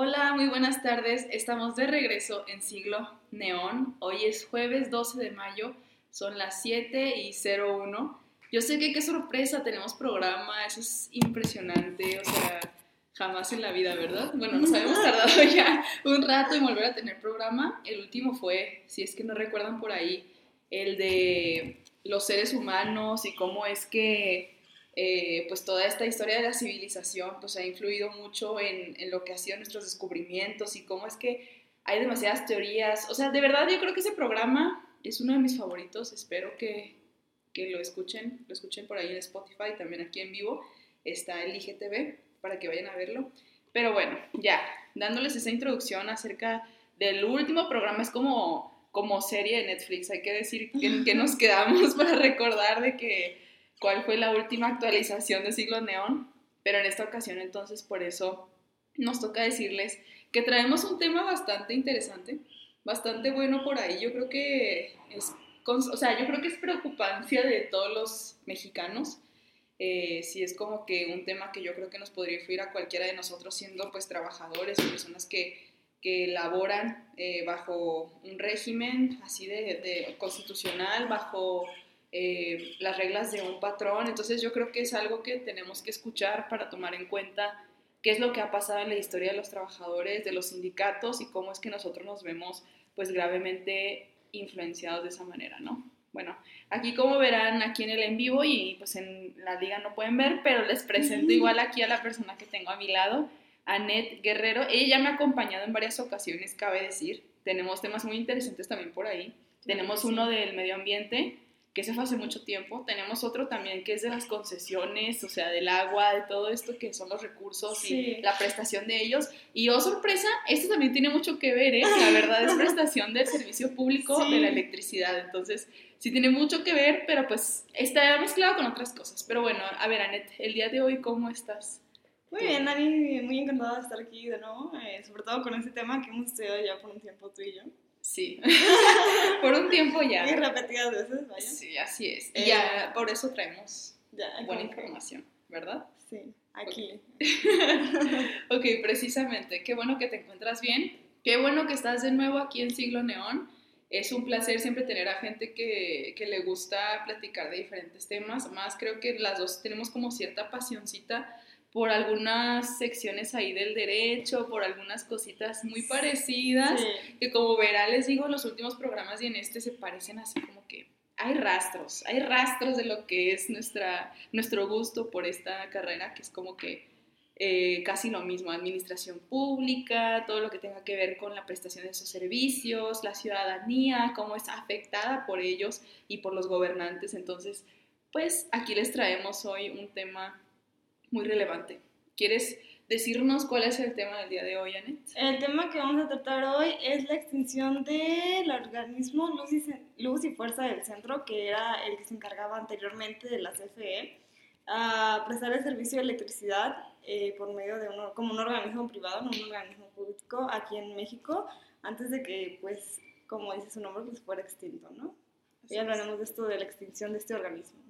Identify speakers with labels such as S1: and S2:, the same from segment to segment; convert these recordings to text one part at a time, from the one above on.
S1: Hola, muy buenas tardes. Estamos de regreso en Siglo Neón. Hoy es jueves 12 de mayo, son las 7 y 01. Yo sé que qué sorpresa, tenemos programa, eso es impresionante, o sea, jamás en la vida, ¿verdad? Bueno, nos habíamos tardado ya un rato en volver a tener programa. El último fue, si es que no recuerdan por ahí, el de los seres humanos y cómo es que eh, pues toda esta historia de la civilización pues ha influido mucho en, en, lo que ha sido nuestros descubrimientos y cómo es que hay demasiadas teorías. O sea, de verdad yo creo que ese programa es uno de mis favoritos. Espero que, que lo escuchen, lo escuchen por ahí en Spotify, también aquí en vivo. Está el IGTV para que vayan a verlo. Pero bueno, ya, dándoles esa introducción acerca del último programa, es como como serie de Netflix. Hay que decir que, que nos quedamos para recordar de que cuál fue la última actualización de Siglo Neón. Pero en esta ocasión entonces por eso nos toca decirles que traemos un tema bastante interesante, bastante bueno por ahí. Yo creo que es, o sea, yo creo que es preocupancia de todos los mexicanos. Eh, si es como que un tema que yo creo que nos podría influir a cualquiera de nosotros siendo pues trabajadores o personas que que laboran eh, bajo un régimen así de, constitucional, bajo eh, las reglas de un patrón. Entonces yo creo que es algo que tenemos que escuchar para tomar en cuenta qué es lo que ha pasado en la historia de los trabajadores, de los sindicatos y cómo es que nosotros nos vemos pues gravemente influenciados de esa manera, ¿no? Bueno, aquí como verán aquí en el en vivo y pues en la liga no pueden ver, pero les presento igual aquí a la persona que tengo a mi lado. Anet Guerrero. Ella me ha acompañado en varias ocasiones, cabe decir. Tenemos temas muy interesantes también por ahí. Tenemos uno del medio ambiente, que se fue hace mucho tiempo. Tenemos otro también que es de las concesiones, o sea, del agua, de todo esto que son los recursos y la prestación de ellos. Y oh, sorpresa, esto también tiene mucho que ver, ¿eh? La verdad es prestación del servicio público de la electricidad. Entonces, sí tiene mucho que ver, pero pues está mezclado con otras cosas. Pero bueno, a ver, Anet, el día de hoy, ¿cómo estás?
S2: Muy bien, Dani, muy encantada de estar aquí de nuevo, eh, sobre todo con este tema que hemos estudiado ya por un tiempo tú y yo.
S1: Sí, por un tiempo ya.
S2: Y repetidas veces, vaya.
S1: Sí, así es. Y ya por eso traemos buena información, ¿verdad?
S2: Sí, aquí.
S1: ok, precisamente. Qué bueno que te encuentras bien. Qué bueno que estás de nuevo aquí en Siglo Neón. Es un placer siempre tener a gente que, que le gusta platicar de diferentes temas. Más creo que las dos tenemos como cierta pasioncita por algunas secciones ahí del derecho, por algunas cositas muy parecidas, que como verán, les digo, los últimos programas y en este se parecen así como que hay rastros, hay rastros de lo que es nuestra, nuestro gusto por esta carrera, que es como que eh, casi lo mismo, administración pública, todo lo que tenga que ver con la prestación de esos servicios, la ciudadanía, cómo es afectada por ellos y por los gobernantes. Entonces, pues aquí les traemos hoy un tema muy relevante. ¿Quieres decirnos cuál es el tema del día de hoy, Anet?
S2: El tema que vamos a tratar hoy es la extinción del organismo Luz y, Fuerza del Centro, que era el que se encargaba anteriormente de la CFE, a prestar el servicio de electricidad eh, por medio de uno, como un organismo privado, no un organismo público aquí en México, antes de que, pues, como dice su nombre, pues fuera extinto, ¿no? Ya hablaremos de esto, de la extinción de este organismo.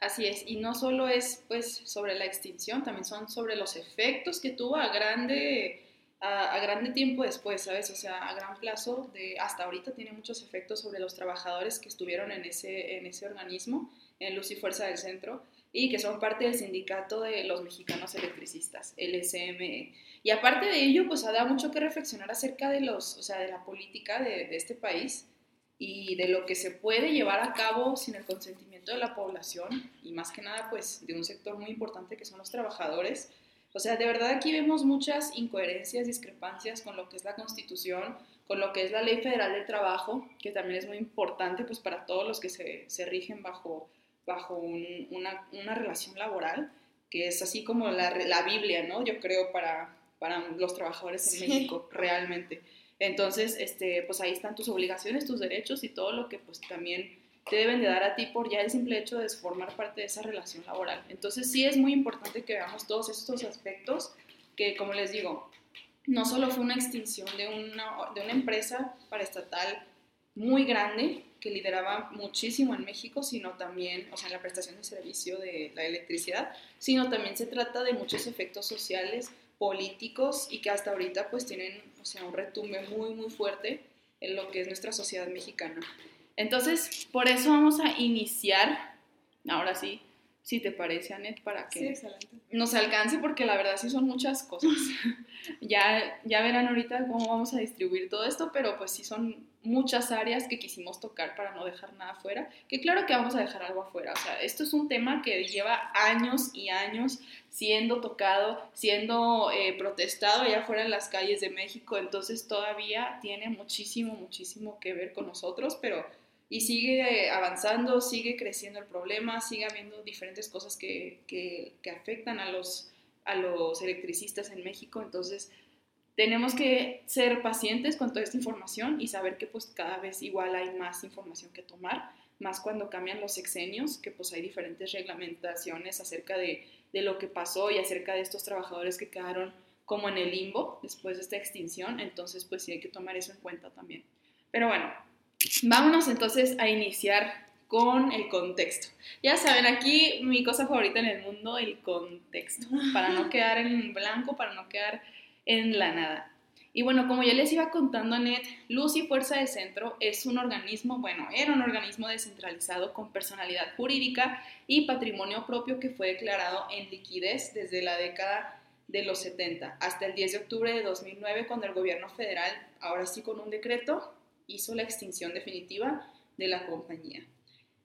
S1: Así es, y no solo es pues sobre la extinción, también son sobre los efectos que tuvo a grande, a, grande tiempo después, ¿sabes? O sea, a gran plazo, de, hasta ahorita tiene muchos efectos sobre los trabajadores que estuvieron en ese, en ese organismo, en Luz y Fuerza del Centro, y que son parte del sindicato de los mexicanos electricistas, el SME. Y aparte de ello, pues ha dado mucho que reflexionar acerca de los, o sea, de la política de, de este país, y de lo que se puede llevar a cabo sin el consentimiento de la población y más que nada pues de un sector muy importante que son los trabajadores. O sea, de verdad aquí vemos muchas incoherencias, discrepancias con lo que es la Constitución, con lo que es la Ley Federal del Trabajo, que también es muy importante pues para todos los que se, se rigen bajo, bajo una, una, relación laboral, que es así como la, la Biblia, ¿no? Yo creo para, para los trabajadores en México, realmente. Entonces, este, pues ahí están tus obligaciones, tus derechos y todo lo que pues también te deben de dar a ti por ya el simple hecho de formar parte de esa relación laboral. Entonces sí es muy importante que veamos todos estos aspectos que, como les digo, no solo fue una extinción de una, de una empresa paraestatal muy grande que lideraba muchísimo en México, sino también, o sea, en la prestación de servicio de la electricidad, sino también se trata de muchos efectos sociales, políticos y que hasta ahorita pues tienen, o sea, un retumbe muy, muy fuerte en lo que es nuestra sociedad mexicana. Entonces, por eso vamos a iniciar, ahora sí, si te parece, Anet, para que nos alcance, porque la verdad sí son muchas cosas. ya, ya verán ahorita cómo vamos a distribuir todo esto, pero pues sí son muchas áreas que quisimos tocar para no dejar nada afuera, que claro que vamos a dejar algo afuera, o sea, esto es un tema que lleva años y años siendo tocado, siendo eh, protestado allá afuera en las calles de México, entonces todavía tiene muchísimo, muchísimo que ver con nosotros, pero y sigue avanzando, sigue creciendo el problema, sigue habiendo diferentes cosas que, que, que, afectan a los, a los electricistas en México. Entonces, tenemos que ser pacientes con toda esta información y saber que pues cada vez igual hay más información que tomar, más cuando cambian los sexenios, que pues hay diferentes reglamentaciones acerca de, de lo que pasó y acerca de estos trabajadores que quedaron como en el limbo después de esta extinción. Entonces, pues sí hay que tomar eso en cuenta también. Pero bueno, Vámonos entonces a iniciar con el contexto. Ya saben, aquí mi cosa favorita en el mundo, el contexto, para no quedar en blanco, para no quedar en la nada. Y bueno, como ya les iba contando Anet, Luz y Fuerza de Centro es un organismo, bueno, era un organismo descentralizado con personalidad jurídica y patrimonio propio que fue declarado en liquidez desde la década de los 70 hasta el 10 de octubre de 2009 cuando el gobierno federal, ahora sí con un decreto, hizo la extinción definitiva de la compañía.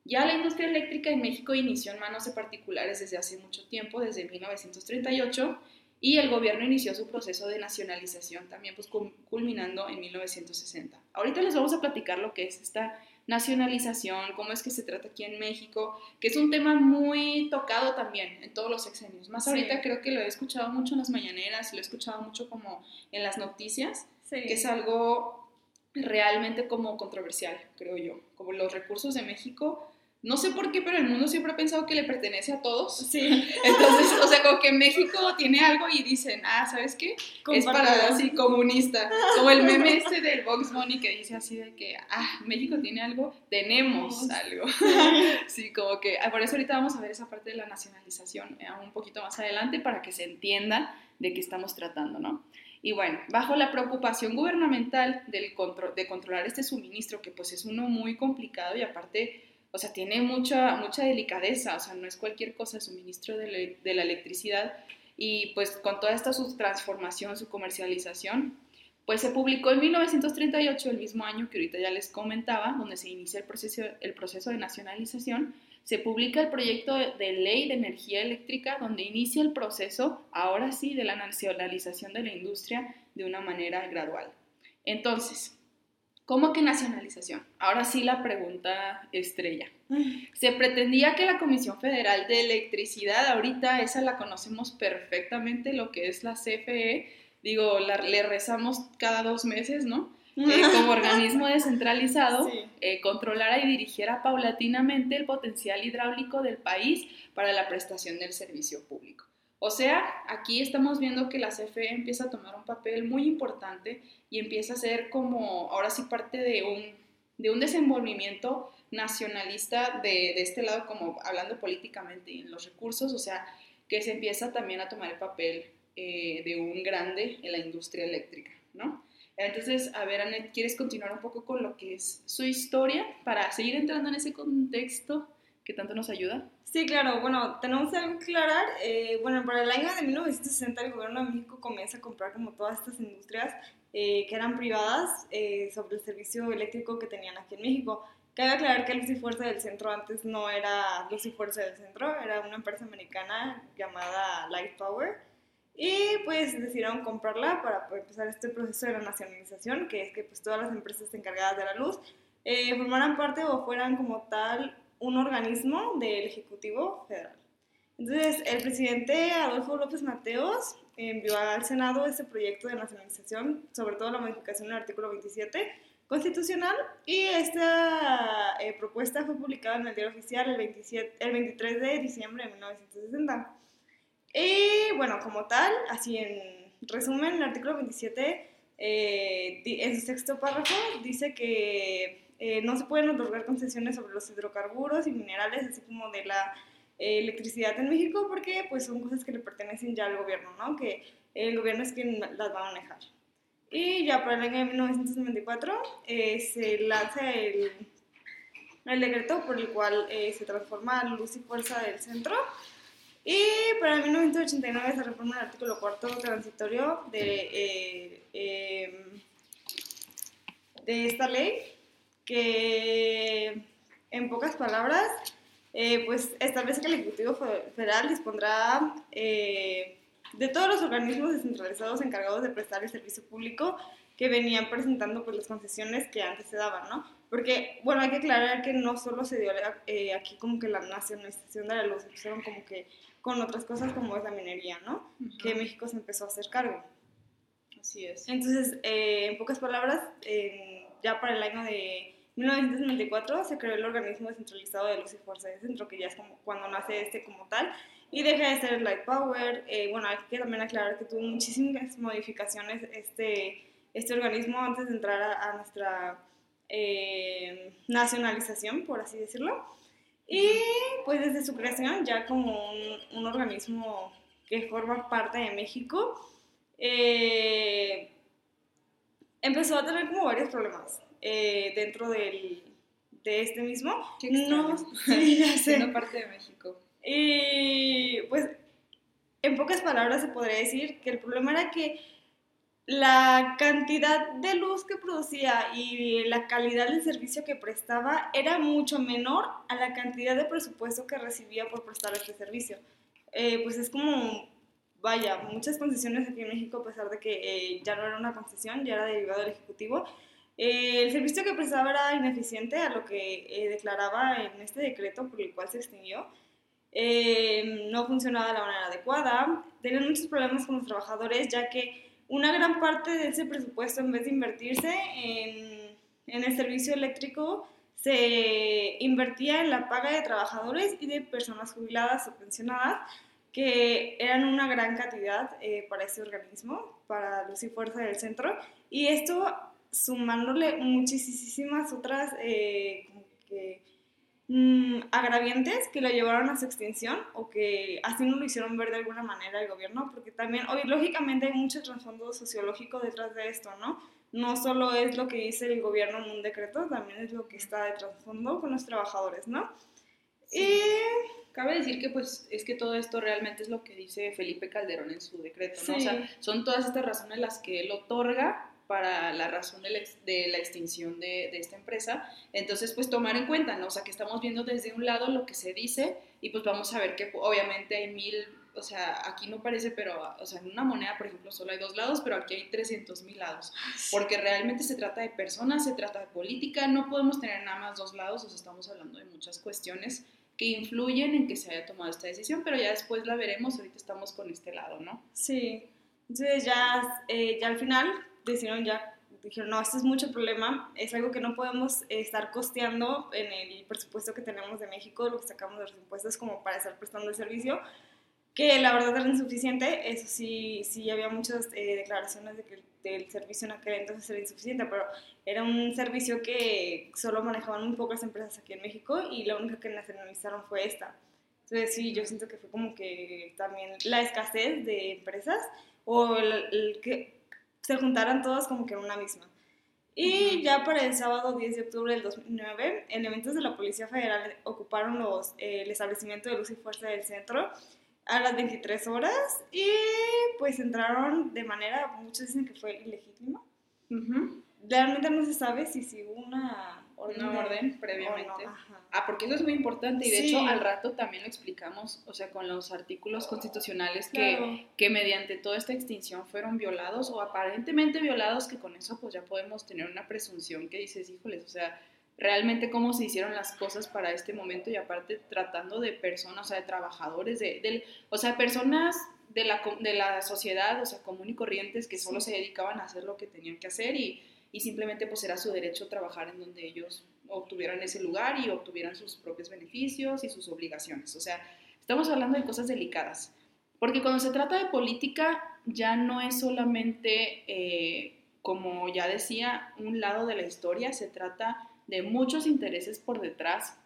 S1: Ya la industria eléctrica en México inició en manos de particulares desde hace mucho tiempo, desde 1938, y el gobierno inició su proceso de nacionalización también, pues culminando en 1960. Ahorita les vamos a platicar lo que es esta nacionalización, cómo es que se trata aquí en México, que es un tema muy tocado también en todos los sexenios. Más ahorita creo que lo he escuchado mucho en las mañaneras, lo he escuchado mucho como en las noticias, que es algo realmente como controversial, creo yo. Como los recursos de México, no sé por qué, pero el mundo siempre ha pensado que le pertenece a todos. Sí. Entonces, o sea, como que México tiene algo y dicen, ah, ¿sabes qué? Es para así comunista. Como el meme este del Box Money que dice así de que, ah, México tiene algo, tenemos algo. Sí, como que, ah, por eso ahorita vamos a ver esa parte de la nacionalización eh, un poquito más adelante para que se entienda de qué estamos tratando, ¿no? Y bueno, bajo la preocupación gubernamental del de controlar este suministro, que pues es uno muy complicado y aparte, o sea, tiene mucha, mucha delicadeza, o sea, no es cualquier cosa el suministro de, la electricidad, y pues con toda esta su transformación, su comercialización, pues se publicó en 1938, el mismo año que ahorita ya les comentaba, donde se inicia el proceso, el proceso de nacionalización, se publica el proyecto de ley de energía eléctrica donde inicia el proceso, ahora sí, de la nacionalización de la industria de una manera gradual. Entonces, ¿cómo que nacionalización? Ahora sí la pregunta estrella. Se pretendía que la Comisión Federal de Electricidad, ahorita esa la conocemos perfectamente, lo que es la CFE, digo, le rezamos cada dos meses, ¿no? Eh, como organismo descentralizado, eh, controlara y dirigiera paulatinamente el potencial hidráulico del país para la prestación del servicio público. O sea, aquí estamos viendo que la CFE empieza a tomar un papel muy importante y empieza a ser como, ahora sí, parte de un, de un desenvolvimiento nacionalista de, de este lado, como hablando políticamente en los recursos, o sea, que se empieza también a tomar el papel eh, de un grande en la industria eléctrica, ¿no? Entonces, a ver, Anet, ¿quieres continuar un poco con lo que es su historia para seguir entrando en ese contexto que tanto nos ayuda?
S2: Sí, claro. Bueno, tenemos que aclarar, eh, bueno, para el año de 1960 el gobierno de México comienza a comprar como todas estas industrias eh, que eran privadas eh, sobre el servicio eléctrico que tenían aquí en México. Cabe aclarar que Luz y Fuerza del Centro antes no era Luz y Fuerza del Centro, era una empresa americana llamada Light Power y pues decidieron comprarla para empezar este proceso de la nacionalización, que es que pues todas las empresas encargadas de la luz formaran parte o fueran como tal un organismo del Ejecutivo Federal. Entonces, el presidente Adolfo López Mateos envió al Senado este proyecto de nacionalización, sobre todo la modificación del artículo 27 constitucional, y esta eh, propuesta fue publicada en el diario oficial el, 27, el 23 de diciembre de 1960. Y bueno, como tal, así en resumen, el artículo 27, eh, en su sexto párrafo, dice que eh, no se pueden otorgar concesiones sobre los hidrocarburos y minerales, así como de la eh, electricidad en México, porque pues son cosas que le pertenecen ya al gobierno, ¿no? Que el gobierno es quien las va a manejar. Y ya para el año de 1994 eh, se lanza el, el, decreto por el cual se transforma Luz y Fuerza del Centro. Y para 1989 se reforma el artículo cuarto transitorio de, em, de esta ley que en pocas palabras, eh, pues establece que el Ejecutivo Federal dispondrá eh, de todos los organismos descentralizados encargados de prestar el servicio público que venían presentando pues las concesiones que antes se daban, ¿no? Porque, bueno, hay que aclarar que no solo se dio eh, aquí como que la nacionalización de la luz, se pusieron como que con otras cosas como es la minería, ¿no? Que México se empezó a hacer cargo.
S1: Así es.
S2: Entonces, en pocas palabras, ya para el año de 1994 se creó el organismo descentralizado de luz y fuerza de centro, que ya es como cuando nace este como tal, y deja de ser Light Power. Eh, bueno, hay que también aclarar que tuvo muchísimas modificaciones este, este organismo antes de entrar a, nuestra eh, nacionalización, por así decirlo. Y pues desde su creación, ya como un, un organismo que forma parte de México, eh, empezó a tener como varios problemas. Eh, dentro del, de este mismo.
S1: no, sí, ya sé. parte de México.
S2: Y pues, en pocas palabras se podría decir que el problema era que la cantidad de luz que producía y la calidad del servicio que prestaba era mucho menor a la cantidad de presupuesto que recibía por prestar este servicio. Eh, pues es como, vaya, muchas concesiones aquí en México, a pesar de que eh, ya no era una concesión, ya era derivado del Ejecutivo, eh, el servicio que prestaba era ineficiente a lo que eh, declaraba en este decreto por el cual se extinguió. Eh, no funcionaba de la manera adecuada. Tenían muchos problemas con los trabajadores, ya que una gran parte de ese presupuesto, en vez de invertirse en, en el servicio eléctrico, se invertía en la paga de trabajadores y de personas jubiladas o pensionadas, que eran una gran cantidad para ese organismo, para Luz y Fuerza del Centro. Y esto sumándole muchísimas otras eh, mm, agraviantes que lo llevaron a su extinción o que así no lo hicieron ver de alguna manera el gobierno, porque también, hoy lógicamente hay mucho trasfondo sociológico detrás de esto, ¿no? No solo es lo que dice el gobierno en un decreto, también es lo que está de trasfondo con los trabajadores, ¿no?
S1: Y cabe decir que pues es que todo esto realmente es lo que dice Felipe Calderón en su decreto, ¿no? O sea, son todas estas razones las que él otorga para la razón de la, extinción de, esta empresa. Entonces, pues tomar en cuenta, ¿no? O sea, que estamos viendo desde un lado lo que se dice y pues vamos a ver que obviamente hay mil, o sea, aquí no parece, pero, o sea, en una moneda, por ejemplo, solo hay dos lados, pero aquí hay 300 mil lados, porque realmente se trata de personas, se trata de política, no podemos tener nada más dos lados, o sea, estamos hablando de muchas cuestiones que influyen en que se haya tomado esta decisión, pero ya después la veremos, ahorita estamos con este lado, ¿no?
S2: Sí, entonces ya, eh, ya al final decidieron ya, dijeron, no, esto es mucho problema, es algo que no podemos estar costeando en el presupuesto que tenemos de México, lo que sacamos de los impuestos como para estar prestando el servicio, que la verdad era insuficiente, eso sí, sí había muchas eh, declaraciones de que el servicio en aquel entonces era insuficiente, pero era un servicio que solo manejaban muy pocas empresas aquí en México y la única que nacionalizaron fue esta. Entonces sí, yo siento que fue como que también la escasez de empresas o el que se juntaran todos como que en una misma. Y ya para el sábado 10 de octubre del 2009, elementos de la Policía Federal ocuparon los, el establecimiento de luz y fuerza del centro a las 23 horas y pues entraron de manera, muchos dicen que fue ilegítima. Realmente no se sabe si, hubo una
S1: una orden previamente. ah, porque eso es muy importante y de hecho al rato también lo explicamos, o sea, con los artículos constitucionales que, que mediante toda esta extinción fueron violados o aparentemente violados, que con eso pues ya podemos tener una presunción que dices, híjoles, o sea, realmente cómo se hicieron las cosas para este momento y aparte tratando de personas, o sea, de trabajadores, de, o sea, personas de la, de la sociedad, o sea, común y corrientes que solo se dedicaban a hacer lo que tenían que hacer y y simplemente pues era su derecho trabajar en donde ellos obtuvieran ese lugar y obtuvieran sus propios beneficios y sus obligaciones. O sea, estamos hablando de cosas delicadas, porque cuando se trata de política ya no es solamente, eh, como ya decía, un lado de la historia, se trata de muchos intereses por detrás,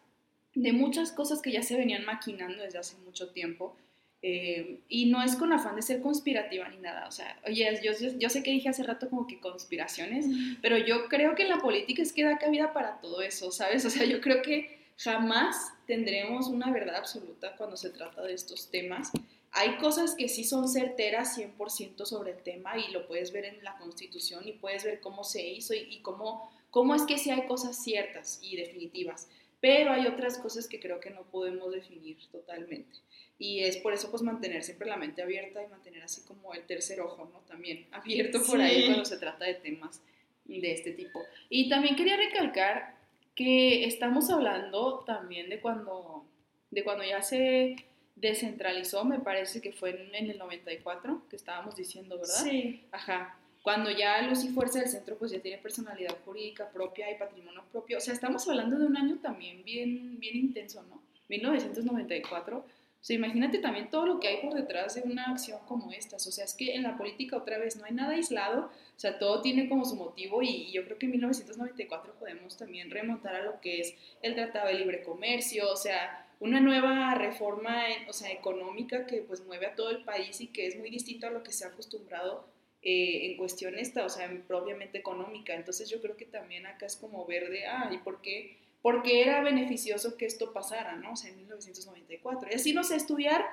S1: de muchas cosas que ya se venían maquinando desde hace mucho tiempo. Eh, y no es con afán de ser conspirativa ni nada, o sea, oye, yo, yo, sé que dije hace rato como que conspiraciones, pero yo creo que en la política es que da cabida para todo eso, ¿sabes? O sea, yo creo que jamás tendremos una verdad absoluta cuando se trata de estos temas. Hay cosas que sí son certeras 100% sobre el tema y lo puedes ver en la Constitución y puedes ver cómo se hizo y, y cómo, cómo es que sí hay cosas ciertas y definitivas pero hay otras cosas que creo que no podemos definir totalmente. Y es por eso pues mantener siempre la mente abierta y mantener así como el tercer ojo, ¿no? También abierto por ahí cuando se trata de temas de este tipo. Y también quería recalcar que estamos hablando también de cuando, de cuando ya se descentralizó, me parece que fue en, en el 94, que estábamos diciendo, ¿verdad?
S2: Sí.
S1: Ajá cuando ya Luz y Fuerza del Centro pues ya tiene personalidad jurídica propia y patrimonio propio. O sea, estamos hablando de un año también bien, bien intenso, ¿no? 1994. O sea, imagínate también todo lo que hay por detrás de una acción como estas. O sea, es que en la política otra vez no hay nada aislado, o sea, todo tiene como su motivo y yo creo que en 1994 podemos también remontar a lo que es el Tratado de Libre Comercio, o sea, una nueva reforma, o sea, económica que pues mueve a todo el país y que es muy distinto a lo que se ha acostumbrado eh, en cuestión esta, o sea, propiamente económica. Entonces yo creo que también acá es como verde, ah, ¿y por qué? Porque era beneficioso que esto pasara, ¿no? O sea, en 1994. Y así no sé, estudiar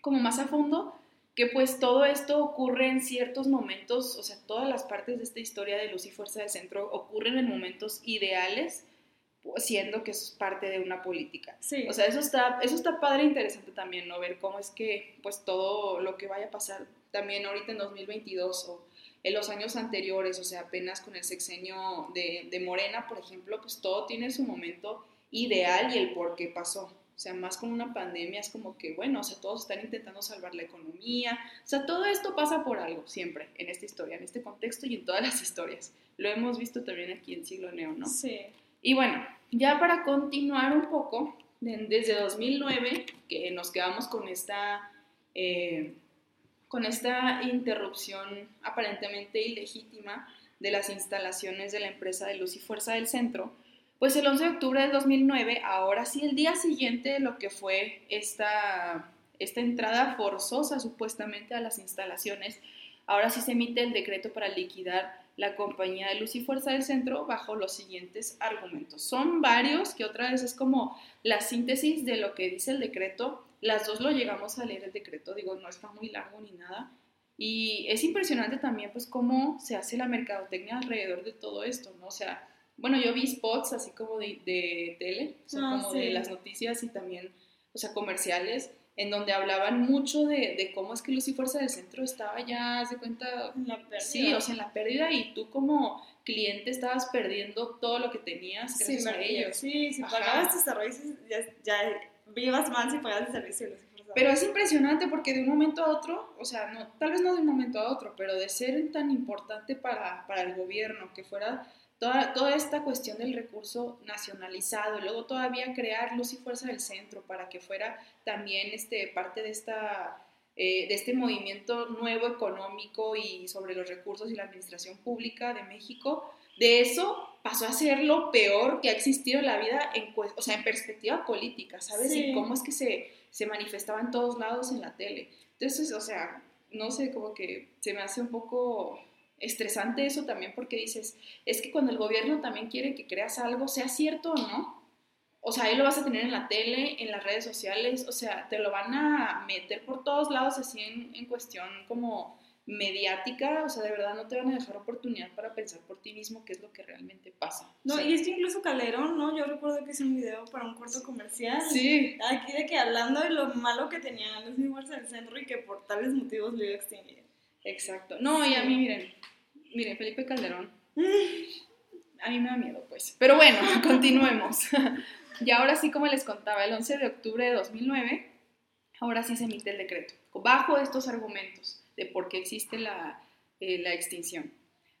S1: como más a fondo que pues todo esto ocurre en ciertos momentos, o sea, todas las partes de esta historia de Luz y Fuerza del Centro ocurren en momentos ideales, siendo que es parte de una política.
S2: Sí.
S1: O sea, eso está, eso está padre e interesante también, ¿no? Ver cómo es que pues todo lo que vaya a pasar también ahorita en 2022 o en los años anteriores, o sea, apenas con el sexenio de, de Morena, por ejemplo, pues todo tiene su momento ideal y el por qué pasó. O sea, más con una pandemia es como que, bueno, o sea, todos están intentando salvar la economía. O sea, todo esto pasa por algo, siempre, en esta historia, en este contexto y en todas las historias. Lo hemos visto también aquí en Siglo Neo, ¿no?
S2: Sí.
S1: Y bueno, ya para continuar un poco, desde 2009, que nos quedamos con esta eh, con esta interrupción aparentemente ilegítima de las instalaciones de la empresa de luz y fuerza del centro, pues el 11 de octubre del 2009, ahora sí el día siguiente de lo que fue esta, esta entrada forzosa supuestamente a las instalaciones, ahora sí se emite el decreto para liquidar la compañía de luz y fuerza del centro bajo los siguientes argumentos. Son varios, que otra vez es como la síntesis de lo que dice el decreto las dos lo llegamos a leer el decreto, digo, no está muy largo ni nada. Y es impresionante también, pues, cómo se hace la mercadotecnia alrededor de todo esto, ¿no? O sea, bueno, yo vi spots así como de, de tele, o sea, ah, como de las noticias y también, o sea, comerciales, en donde hablaban mucho de, de cómo es que Luz y Fuerza del Centro estaba ya, se cuenta,
S2: en la pérdida.
S1: sí, o sea, en la pérdida y tú como cliente estabas perdiendo todo lo que tenías gracias
S2: sí,
S1: a ellos.
S2: Sí, si pagabas tus servicios ya, ya vivas más y pagas el servicio.
S1: Pero es impresionante porque de un momento a otro, o sea, no, tal vez no de un momento a otro, pero de ser tan importante para, para el gobierno que fuera toda, toda esta cuestión del recurso nacionalizado, y luego todavía crear luz y fuerza del centro para que fuera también este, parte de, esta, eh, de este movimiento nuevo económico y sobre los recursos y la administración pública de México, de eso pasó a ser lo peor que ha existido en la vida, en, o sea, en perspectiva política, ¿sabes? Y cómo es que se, se manifestaba en todos lados en la tele. Entonces, o sea, no sé, como que se me hace un poco estresante eso también porque dices, es que cuando el gobierno también quiere que creas algo, sea cierto o no, o sea, ahí lo vas a tener en la tele, en las redes sociales, o sea, te lo van a meter por todos lados así en, en cuestión como mediática, o sea, de verdad no te van a dejar oportunidad para pensar por ti mismo qué es lo que realmente pasa.
S2: No, y es que incluso Calderón, ¿no? Yo recuerdo que hice un video para un corto comercial.
S1: Sí.
S2: Aquí de que hablando de lo malo que tenía los Universe del centro y que por tales motivos lo iba a extinguir.
S1: Exacto. No, y a mí, miren, miren, Felipe Calderón. A mí me da miedo, pues. Pero bueno, continuemos. y ahora sí, como les contaba, el 11 de octubre de 2009, ahora sí se emite el decreto, bajo estos argumentos de por qué existe la, eh, la extinción.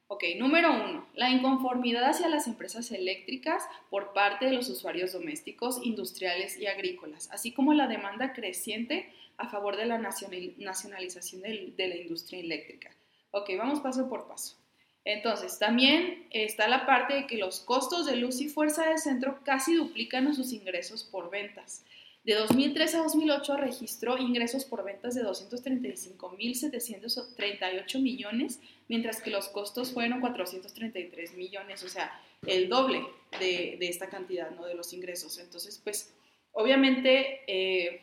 S1: Ok, número uno, la inconformidad hacia las empresas eléctricas por parte de los usuarios domésticos, industriales y agrícolas, así como la demanda creciente a favor de la nacionalización de la industria eléctrica. Ok, vamos paso por paso. Entonces, también está la parte de que los costos de luz y fuerza del centro casi duplican a sus ingresos por ventas. De 2003 a 2008 registró ingresos por ventas de 235.738 millones, mientras que los costos fueron 433 millones, o sea, el doble de, esta cantidad, ¿no? De los ingresos. Entonces, pues, obviamente, eh,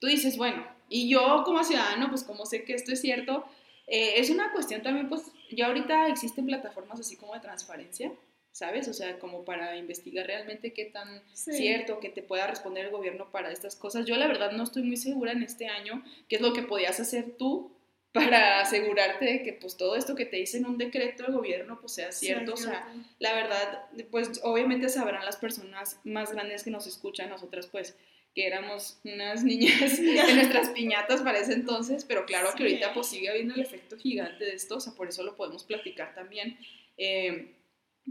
S1: tú dices, bueno, y yo como ciudadano, pues como sé que esto es cierto, eh, es una cuestión también, pues, ya ahorita existen plataformas así como de transparencia, ¿sabes? O sea, como para investigar realmente qué tan cierto que te pueda responder el gobierno para estas cosas. Yo la verdad no estoy muy segura en este año qué es lo que podías hacer tú para asegurarte de que pues todo esto que te dice en un decreto del gobierno pues sea cierto. o sea, la verdad, pues obviamente sabrán las personas más grandes que nos escuchan, nosotras pues que éramos unas niñas en nuestras piñatas para ese entonces, pero claro que ahorita pues sigue habiendo el efecto gigante de esto, o sea, por eso lo podemos platicar también. Eh,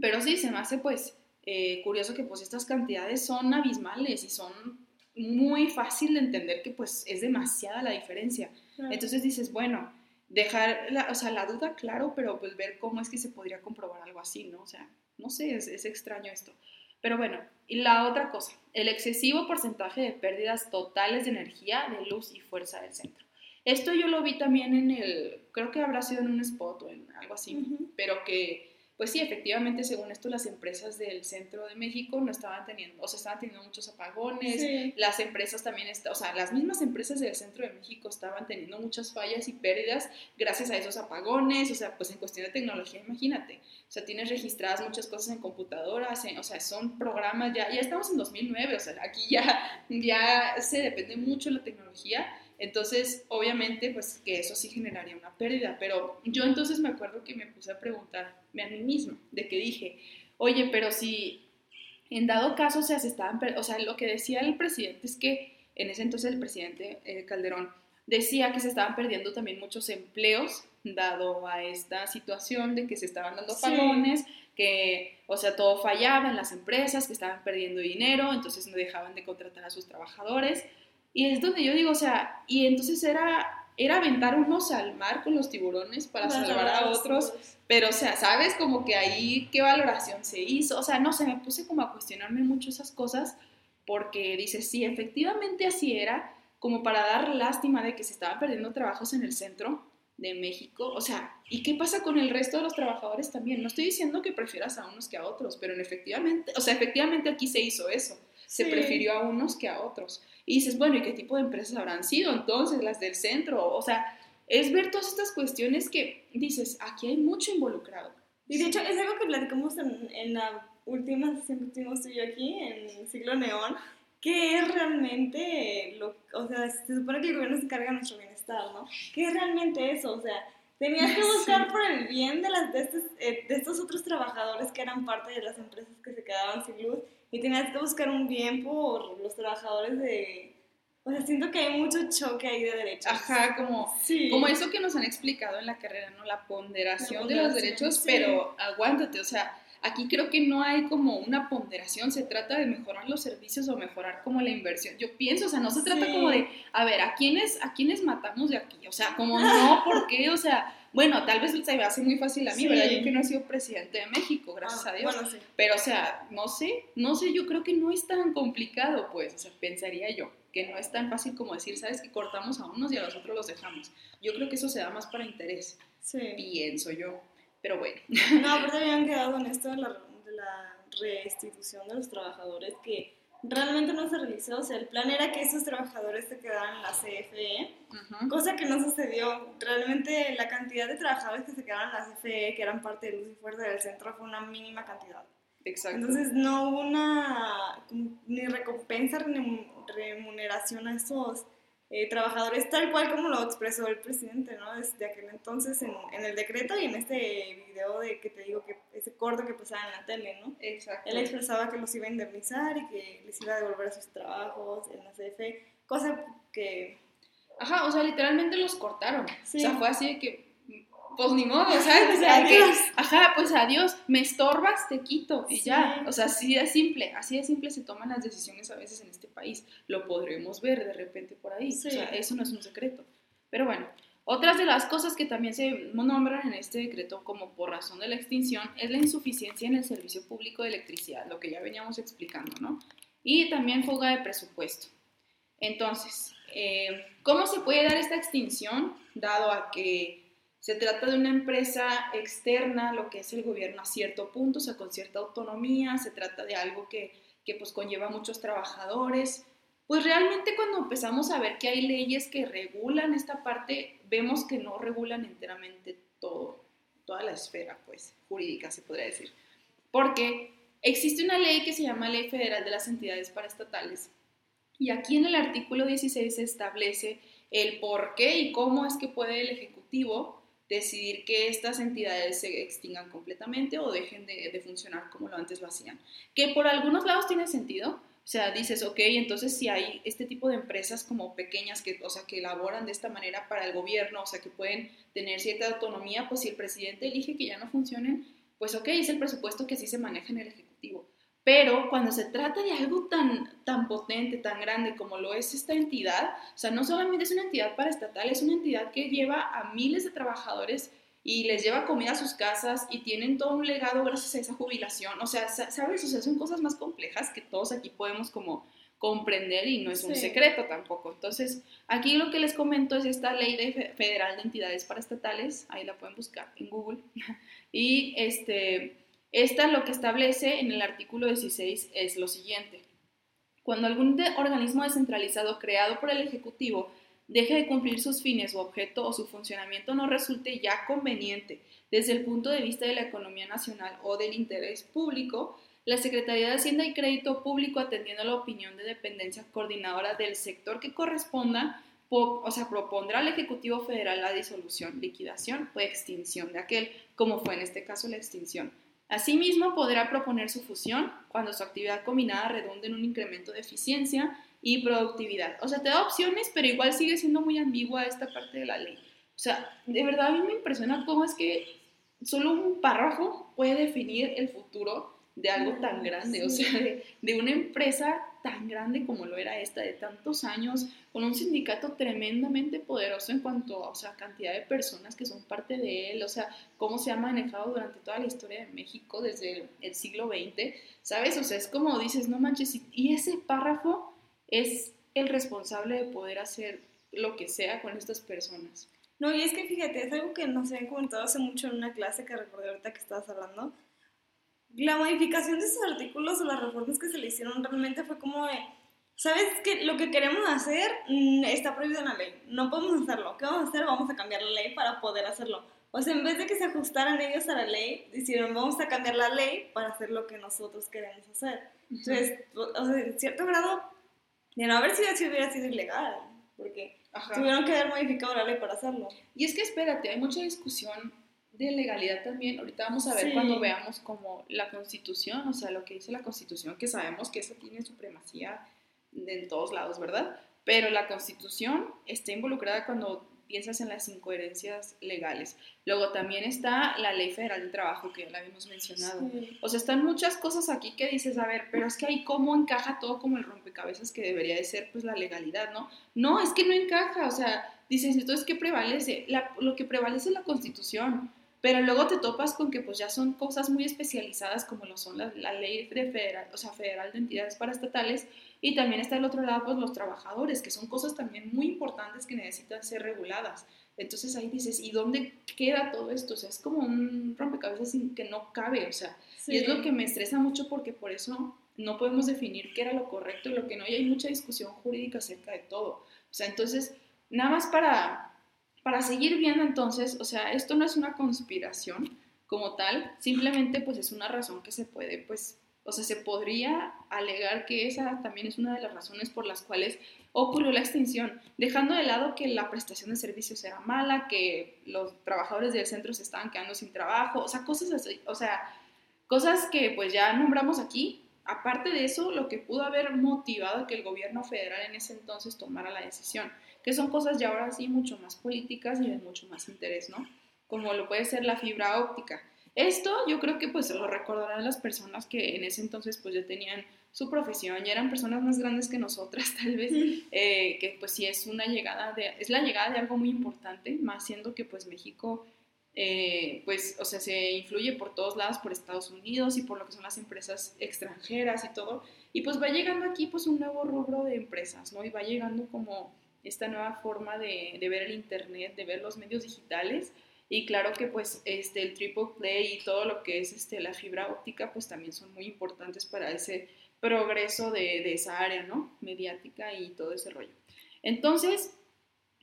S1: pero sí, se me hace pues eh, curioso que pues estas cantidades son abismales y son muy fácil de entender que pues es demasiada la diferencia. Entonces dices, bueno, dejar, la, o sea, la duda, claro, pero pues ver cómo es que se podría comprobar algo así, ¿no? O sea, no sé, es, es extraño esto. Pero bueno, y la otra cosa, el excesivo porcentaje de pérdidas totales de energía, de luz y fuerza del centro. Esto yo lo vi también en el, creo que habrá sido en un spot o en algo así, pero que pues sí, efectivamente, según esto, las empresas del centro de México no estaban teniendo, o sea, estaban teniendo muchos apagones, las empresas también, o sea, las mismas empresas del centro de México estaban teniendo muchas fallas y pérdidas gracias a esos apagones, o sea, pues en cuestión de tecnología, imagínate, o sea, tienes registradas muchas cosas en computadoras, o sea, son programas, ya, ya estamos en 2009, o sea, aquí ya, ya se depende mucho de la tecnología, entonces, obviamente, pues que eso sí generaría una pérdida, pero yo entonces me acuerdo que me puse a preguntarme a mí misma, de que dije, oye, pero si en dado caso, o sea, se estaban, o sea, lo que decía el presidente es que en ese entonces el presidente eh, Calderón decía que se estaban perdiendo también muchos empleos dado a esta situación de que se estaban dando apagones, que, o sea, todo fallaba en las empresas, que estaban perdiendo dinero, entonces no dejaban de contratar a sus trabajadores. Y es donde yo digo, o sea, y entonces era, era aventar unos al mar con los tiburones para, salvar a otros, pero o sea, ¿sabes? Como que ahí qué valoración se hizo, o sea, no sé, me puse como a cuestionarme mucho esas cosas porque dices, sí, efectivamente así era, como para dar lástima de que se estaban perdiendo trabajos en el centro de México, o sea, ¿y qué pasa con el resto de los trabajadores también? No estoy diciendo que prefieras a unos que a otros, pero en efectivamente, o sea, efectivamente aquí se hizo eso, se prefirió a unos que a otros. Y dices, bueno, ¿y qué tipo de empresas habrán sido entonces las del centro? O sea, es ver todas estas cuestiones que dices, aquí hay mucho involucrado.
S2: Y de hecho es algo que platicamos en, en la última sesión que tuvimos tú y yo aquí, en Siglo Neón, que es realmente, lo, o sea, se supone que el gobierno se encarga de nuestro bienestar, ¿no? ¿Qué es realmente eso? O sea, tenías que buscar por el bien de, las, de, estos, eh, de estos otros trabajadores que eran parte de las empresas que se quedaban sin luz y tenías que buscar un bien por los trabajadores de... O sea, siento que hay mucho choque ahí de derechos.
S1: Ajá, como, como eso que nos han explicado en la carrera, ¿no? La ponderación, de los derechos, pero aguántate, o sea, aquí creo que no hay como una ponderación, se trata de mejorar los servicios o mejorar como la inversión. Yo pienso, o sea, no se trata como de, a ver, ¿a quiénes, ¿a quiénes matamos de aquí? O sea, como no, ¿por qué? O sea, bueno, tal vez se me hace muy fácil a mí, ¿verdad? Yo que no he sido presidente de México, gracias ah, a Dios. Bueno, sí. Pero, o sea, no sé, no sé, yo creo que no es tan complicado, pues, o sea, pensaría yo, que no es tan fácil como decir, ¿sabes? Que cortamos a unos y a los otros los dejamos. Yo creo que eso se da más para interés, sí. pienso yo, pero bueno.
S2: No, aparte habían quedado en esto de la, de la restitución de los trabajadores que realmente no se realizó. O sea, el plan era que esos trabajadores se quedaran en la CFE, cosa que no sucedió. Realmente la cantidad de trabajadores que se quedaron en la CFE, que eran parte de Luz y Fuerza del centro, fue una mínima cantidad. Exacto. Entonces no hubo una ni recompensa, ni remuneración a esos eh, trabajadores, tal cual como lo expresó el presidente, ¿no? Desde aquel entonces en, en, el decreto y en este video de que te digo que ese corto que pasaba en la tele, ¿no? Exacto. Él expresaba que los iba a indemnizar y que les iba a devolver a sus trabajos en la CFE, cosa que...
S1: Ajá, o sea, literalmente los cortaron. Sí. O sea, fue así de que pues ni modo, ¿sabes? O sea, que, ajá, pues adiós, me estorbas, te quito y ya. O sea, así de simple, así de simple se toman las decisiones a veces en este país. Lo podremos ver de repente por ahí. O sea, eso no es un secreto. Pero bueno, Otras de las cosas que también se nombran en este decreto como por razón de la extinción es la insuficiencia en el servicio público de electricidad, lo que ya veníamos explicando, ¿no? Y también fuga de presupuesto. Entonces, eh, ¿cómo se puede dar esta extinción? Dado a que se trata de una empresa externa, lo que es el gobierno a cierto punto, o sea, con cierta autonomía, se trata de algo que, que pues conlleva muchos trabajadores, pues realmente cuando empezamos a ver que hay leyes que regulan esta parte, vemos que no regulan enteramente todo, toda la esfera, pues, jurídica, se podría decir. Porque existe una ley que se llama Ley Federal de las Entidades Paraestatales, y aquí en el artículo 16 se establece el por qué y cómo es que puede el Ejecutivo decidir que estas entidades se extingan completamente o dejen de, funcionar como lo antes lo hacían. Que por algunos lados tiene sentido, o sea, dices, ok, entonces si hay este tipo de empresas como pequeñas que, o sea, que elaboran de esta manera para el gobierno, o sea, que pueden tener cierta autonomía, pues si el presidente elige que ya no funcionen, pues ok, es el presupuesto que así se maneja en el Ejecutivo. Pero cuando se trata de algo tan, tan potente, tan grande como lo es esta entidad, o sea, no solamente es una entidad paraestatal, es una entidad que lleva a miles de trabajadores y les lleva comida a sus casas y tienen todo un legado gracias a esa jubilación. O sea, ¿sabes? O sea, son cosas más complejas que todos aquí podemos como comprender y no es un secreto tampoco. Entonces, aquí lo que les comento es esta ley de federal de entidades paraestatales, ahí la pueden buscar en Google. y este, esta lo que establece en el artículo 16 es lo siguiente. Cuando algún organismo descentralizado creado por el Ejecutivo deje de cumplir sus fines o objeto o su funcionamiento no resulte ya conveniente desde el punto de vista de la economía nacional o del interés público, la Secretaría de Hacienda y Crédito Público, atendiendo la opinión de dependencia coordinadora del sector que corresponda, o sea, propondrá al Ejecutivo Federal la disolución, liquidación o extinción de aquel, como fue en este caso la extinción. Asimismo, podrá proponer su fusión cuando su actividad combinada redunde en un incremento de eficiencia y productividad. O sea, te da opciones, pero igual sigue siendo muy ambigua esta parte de la ley. O sea, de verdad a mí me impresiona cómo es que solo un párrafo puede definir el futuro de algo tan grande, o sea, de, una empresa tan grande como lo era esta, de tantos años, con un sindicato tremendamente poderoso en cuanto a o cantidad de personas que son parte de él, o sea, cómo se ha manejado durante toda la historia de México desde el, el siglo XX, ¿sabes? O sea, es como dices, no manches, y ese párrafo es el responsable de poder hacer lo que sea con estas personas.
S2: No, y es que fíjate, es algo que nos habían comentado hace mucho en una clase que recordé ahorita que estabas hablando. La modificación de esos artículos o las reformas que se le hicieron realmente fue como de, ¿sabes que Lo que queremos hacer mm, está prohibido en la ley, no podemos hacerlo. ¿Qué vamos a hacer? Vamos a cambiar la ley para poder hacerlo. O sea, en vez de que se ajustaran ellos a la ley, dijeron, vamos a cambiar la ley para hacer lo que nosotros queremos hacer. Entonces, o sea, en cierto grado, de no haber sido así hubiera sido ilegal, porque tuvieron que haber modificado la ley para hacerlo.
S1: Y es que espérate, hay mucha discusión de legalidad también. Ahorita vamos a ver cuando veamos como la constitución, o sea, lo que dice la constitución, que sabemos que eso tiene supremacía en todos lados, ¿verdad? Pero la constitución está involucrada cuando piensas en las incoherencias legales. Luego también está la Ley Federal del Trabajo, que ya la habíamos mencionado. O sea, están muchas cosas aquí que dices, a ver, pero es que ahí cómo encaja todo como el rompecabezas que debería de ser pues la legalidad, ¿no? No, es que no encaja, o sea, dices, entonces, ¿qué prevalece? lo que prevalece es la Constitución. Pero luego te topas con que pues ya son cosas muy especializadas como lo son la, la ley de federal, o sea, federal de entidades paraestatales y también está el otro lado pues los trabajadores, que son cosas también muy importantes que necesitan ser reguladas. Entonces ahí dices, ¿y dónde queda todo esto? O sea, es como un rompecabezas que no cabe, o sea, y es lo que me estresa mucho porque por eso no podemos definir qué era lo correcto y lo que no, y hay mucha discusión jurídica acerca de todo. O sea, entonces, nada más para para seguir viendo entonces, o sea, esto no es una conspiración como tal, simplemente pues es una razón que se puede, pues, o sea, se podría alegar que esa también es una de las razones por las cuales ocurrió la extinción, dejando de lado que la prestación de servicios era mala, que los trabajadores del centro se estaban quedando sin trabajo, o sea, cosas así, o sea, cosas que pues ya nombramos aquí. Aparte de eso, lo que pudo haber motivado que el gobierno federal en ese entonces tomara la decisión que son cosas ya ahora sí mucho más políticas y de mucho más interés, ¿no? Como lo puede ser la fibra óptica. Esto yo creo que pues lo recordarán las personas que en ese entonces pues ya tenían su profesión, ya eran personas más grandes que nosotras tal vez, eh, que pues sí es una llegada de, es la llegada de algo muy importante, más siendo que pues México, eh, pues, o sea, se influye por todos lados, por Estados Unidos y por lo que son las empresas extranjeras y todo, y pues va llegando aquí pues un nuevo rubro de empresas, ¿no? Y va llegando como esta nueva forma de, ver el Internet, de ver los medios digitales, y claro que pues este, el triple play y todo lo que es este, la fibra óptica pues también son muy importantes para ese progreso de, de esa área, ¿no? Mediática y todo ese rollo. Entonces,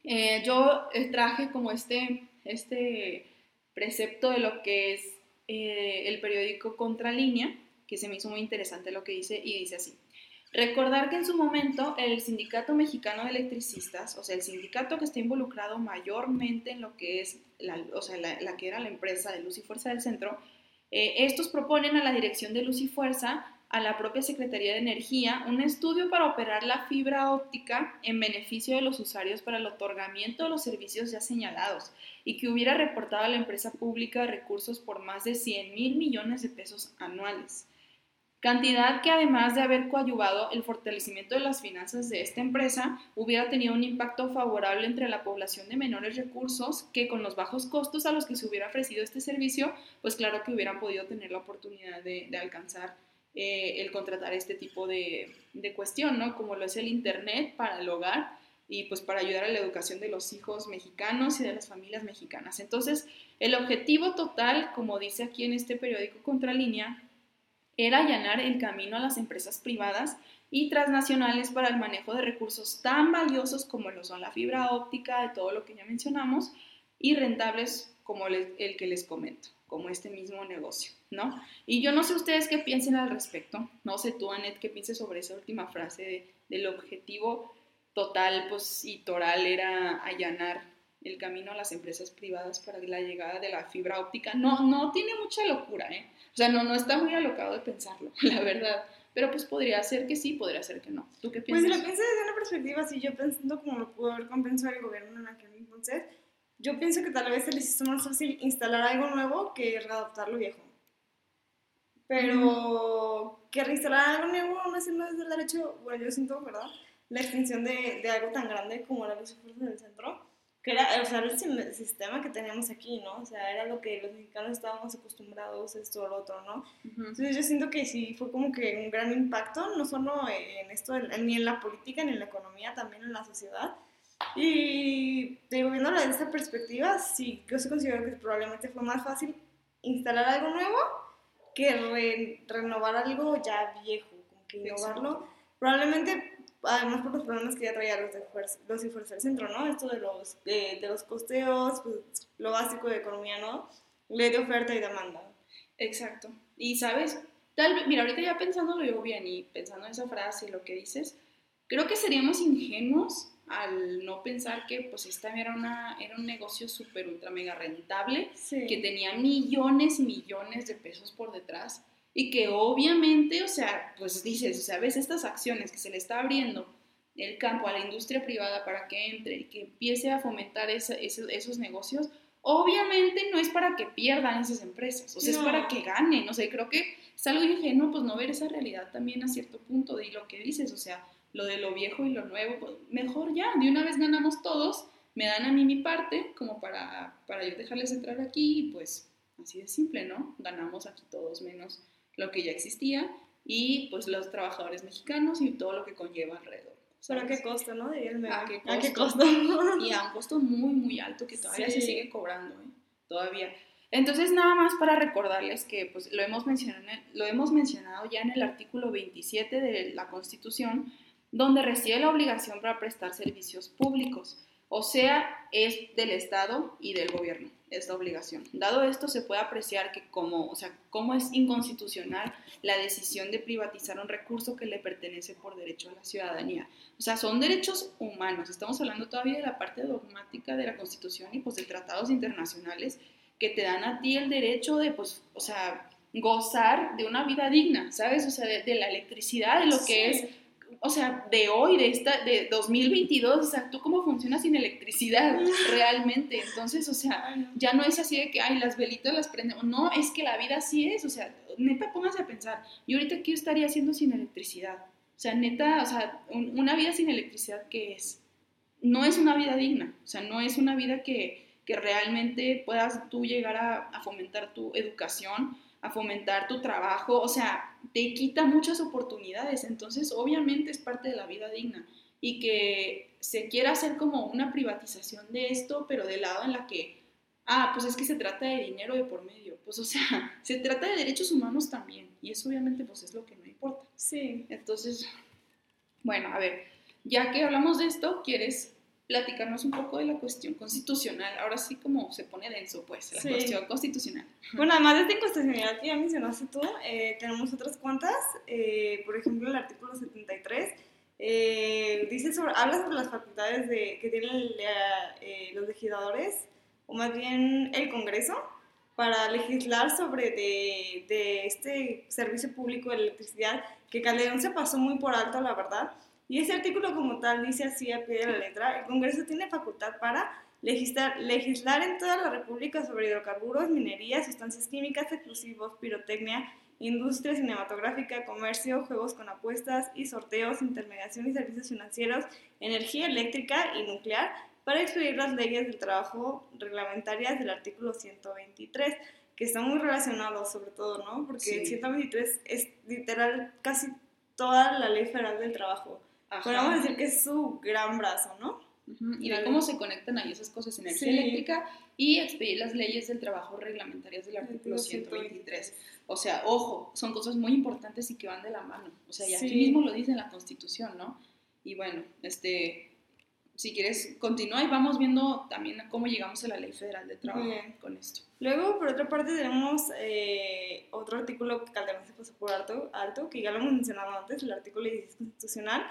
S1: eh, yo eh, traje como este, este precepto de lo que es eh, el periódico Contralínea, que se me hizo muy interesante lo que dice, y dice así. Recordar que en su momento el Sindicato Mexicano de Electricistas, o sea, el sindicato que está involucrado mayormente en lo que es, la, o sea, la, que era la empresa de Luz y Fuerza del Centro, eh, estos proponen a la Dirección de Luz y Fuerza, a la propia Secretaría de Energía, un estudio para operar la fibra óptica en beneficio de los usuarios para el otorgamiento de los servicios ya señalados y que hubiera reportado a la empresa pública recursos por más de 100 mil millones de pesos anuales cantidad que además de haber coadyuvado el fortalecimiento de las finanzas de esta empresa, hubiera tenido un impacto favorable entre la población de menores recursos que con los bajos costos a los que se hubiera ofrecido este servicio, pues claro que hubieran podido tener la oportunidad de, alcanzar eh, el contratar este tipo de, de cuestión, ¿no? Como lo es el Internet para el hogar y pues para ayudar a la educación de los hijos mexicanos y de las familias mexicanas. Entonces, el objetivo total, como dice aquí en este periódico Contralínea, era allanar el camino a las empresas privadas y transnacionales para el manejo de recursos tan valiosos como lo son la fibra óptica, de todo lo que ya mencionamos, y rentables como el, que les comento, como este mismo negocio, ¿no? Y yo no sé ustedes qué piensen al respecto, no sé tú, Anet, qué pienses sobre esa última frase de, del objetivo total, pues, y toral era allanar el camino a las empresas privadas para la llegada de la fibra óptica. No, no tiene mucha locura, ¿eh? O sea, no, no está muy alocado de pensarlo, la verdad. Pero pues podría ser que sí, podría ser que no. ¿Tú qué piensas?
S2: Pues si lo pienso desde una perspectiva así, yo pensando como lo pudo haber compensado el gobierno en aquel entonces, yo pienso que tal vez se les hizo más fácil instalar algo nuevo que readaptar lo viejo. Pero que reinstalar algo nuevo no es desde el derecho, bueno, yo siento, ¿verdad? La extinción de, de algo tan grande como la luz del centro que era, o sea, el sistema que teníamos aquí, ¿no? O sea, era lo que los mexicanos estábamos acostumbrados, esto, lo otro, ¿no? Entonces yo siento que sí fue como que un gran impacto, no solo en esto, ni en la política, ni en la economía, también en la sociedad. Y digo, viéndolo desde esta perspectiva, sí, yo sí considero que probablemente fue más fácil instalar algo nuevo que renovar algo ya viejo, como que innovarlo. Probablemente además por los problemas que ya traía los de fuerza, los de fuerza del centro, ¿no? Esto de los, de, los costeos, pues, lo básico de economía, ¿no? Ley de oferta y demanda.
S1: Exacto. Y sabes, tal vez, mira, ahorita ya pensándolo yo bien y pensando en esa frase y lo que dices, creo que seríamos ingenuos al no pensar que pues esta era, una, era un negocio súper, ultra, mega rentable, que tenía millones y millones de pesos por detrás y que obviamente, o sea, pues dices, o sea, ves estas acciones que se le está abriendo el campo a la industria privada para que entre y que empiece a fomentar esos negocios, obviamente no es para que pierdan esas empresas, o sea, es para que ganen, o sea, creo que es algo ingenuo pues no ver esa realidad también a cierto punto de lo que dices, o sea, lo de lo viejo y lo nuevo, pues mejor ya, de una vez ganamos todos, me dan a mí mi parte como para, para yo dejarles entrar aquí y pues así de simple, ¿no? Ganamos aquí todos menos lo que ya existía y pues los trabajadores mexicanos y todo lo que conlleva alrededor.
S2: ¿Pero a qué costo, no?
S1: ¿A qué costo? y a un costo muy, muy alto que todavía se sigue cobrando, ¿eh? Todavía. Entonces, nada más para recordarles que pues, lo, hemos mencionado, lo hemos mencionado ya en el artículo 27 de la Constitución, donde recibe la obligación para prestar servicios públicos, o sea, es del Estado y del gobierno esta obligación. Dado esto, se puede apreciar que como, o sea, cómo es inconstitucional la decisión de privatizar un recurso que le pertenece por derecho a la ciudadanía. O sea, son derechos humanos. Estamos hablando todavía de la parte dogmática de la Constitución y pues de tratados internacionales que te dan a ti el derecho de, pues, o sea, gozar de una vida digna, ¿sabes? O sea, de, la electricidad, de lo que es o sea, de hoy, de esta, de 2022, o sea, tú cómo funcionas sin electricidad realmente. Entonces, o sea, ya no es así de que, ay, las velitas las prendemos. No, es que la vida así es, o sea, neta, pónganse a pensar, yo ahorita, ¿qué estaría haciendo sin electricidad? O sea, neta, o sea, una vida sin electricidad, ¿qué es? No es una vida digna, o sea, no es una vida que, que realmente puedas tú llegar a, a fomentar tu educación, a fomentar tu trabajo, o sea, te quita muchas oportunidades, entonces obviamente es parte de la vida digna y que se quiera hacer como una privatización de esto, pero de lado en la que, ah, pues es que se trata de dinero de por medio, pues o sea, se trata de derechos humanos también y eso obviamente pues es lo que no importa.
S2: Sí.
S1: Entonces, bueno, a ver, ya que hablamos de esto, ¿quieres platicarnos un poco de la cuestión constitucional. Ahora sí como se pone denso, pues, la cuestión constitucional.
S2: Bueno, además de esta inconstitucionalidad que ya mencionaste tú, eh, tenemos otras cuantas. Eh, por ejemplo, el artículo 73 eh, dice sobre, habla sobre las facultades de, que tienen los legisladores, o más bien el Congreso, para legislar sobre de, de este servicio público de electricidad, que Calderón se pasó muy por alto, la verdad y ese artículo como tal dice así a pie de la letra, el Congreso tiene facultad para legislar, legislar en toda la República sobre hidrocarburos, minería, sustancias químicas, explosivos, pirotecnia, industria cinematográfica, comercio, juegos con apuestas y sorteos, intermediación y servicios financieros, energía eléctrica y nuclear, para expedir las leyes del trabajo reglamentarias del artículo 123, que están muy relacionados sobre todo, ¿no? Porque el 123 es literal casi toda la ley federal del trabajo. Podemos decir que es su gran brazo, ¿no?
S1: Y de cómo se conectan ahí esas cosas, energía eléctrica y expedir las leyes del trabajo reglamentarias del artículo 123. O sea, ojo, son cosas muy importantes y que van de la mano. O sea, y aquí mismo lo dice en la Constitución, ¿no? Y bueno, este, si quieres, continúa y vamos viendo también cómo llegamos a la Ley Federal de Trabajo con esto.
S2: Luego, por otra parte, tenemos eh, otro artículo que Calderón se pasó por alto, alto, que ya lo hemos mencionado antes, el artículo 16 constitucional,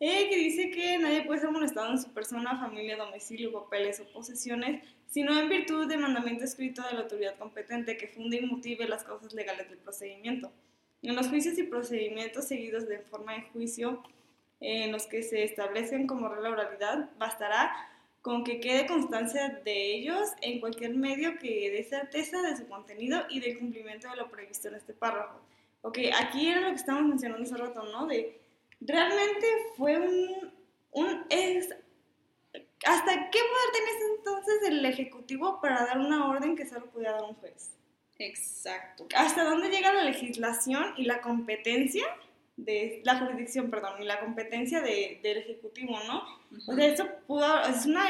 S2: eh, que dice que nadie puede ser molestado en su persona, familia, domicilio, papeles o posesiones, sino en virtud de mandamiento escrito de la autoridad competente que funde y motive las causas legales del procedimiento. En los juicios y procedimientos seguidos de forma de juicio en los que se establecen como regla oralidad, bastará con que quede constancia de ellos en cualquier medio que dé certeza de su contenido y del cumplimiento de lo previsto en este párrafo. Ok, aquí era lo que estábamos mencionando hace rato, ¿no? De realmente fue un, un es, ¿Hasta qué poder tenía entonces el Ejecutivo para dar una orden que solo podía dar un juez?
S1: Exacto.
S2: ¿Hasta dónde llega la legislación y la competencia de la jurisdicción, perdón, y la competencia de, del Ejecutivo, ¿no? O sea, eso pudo, es una,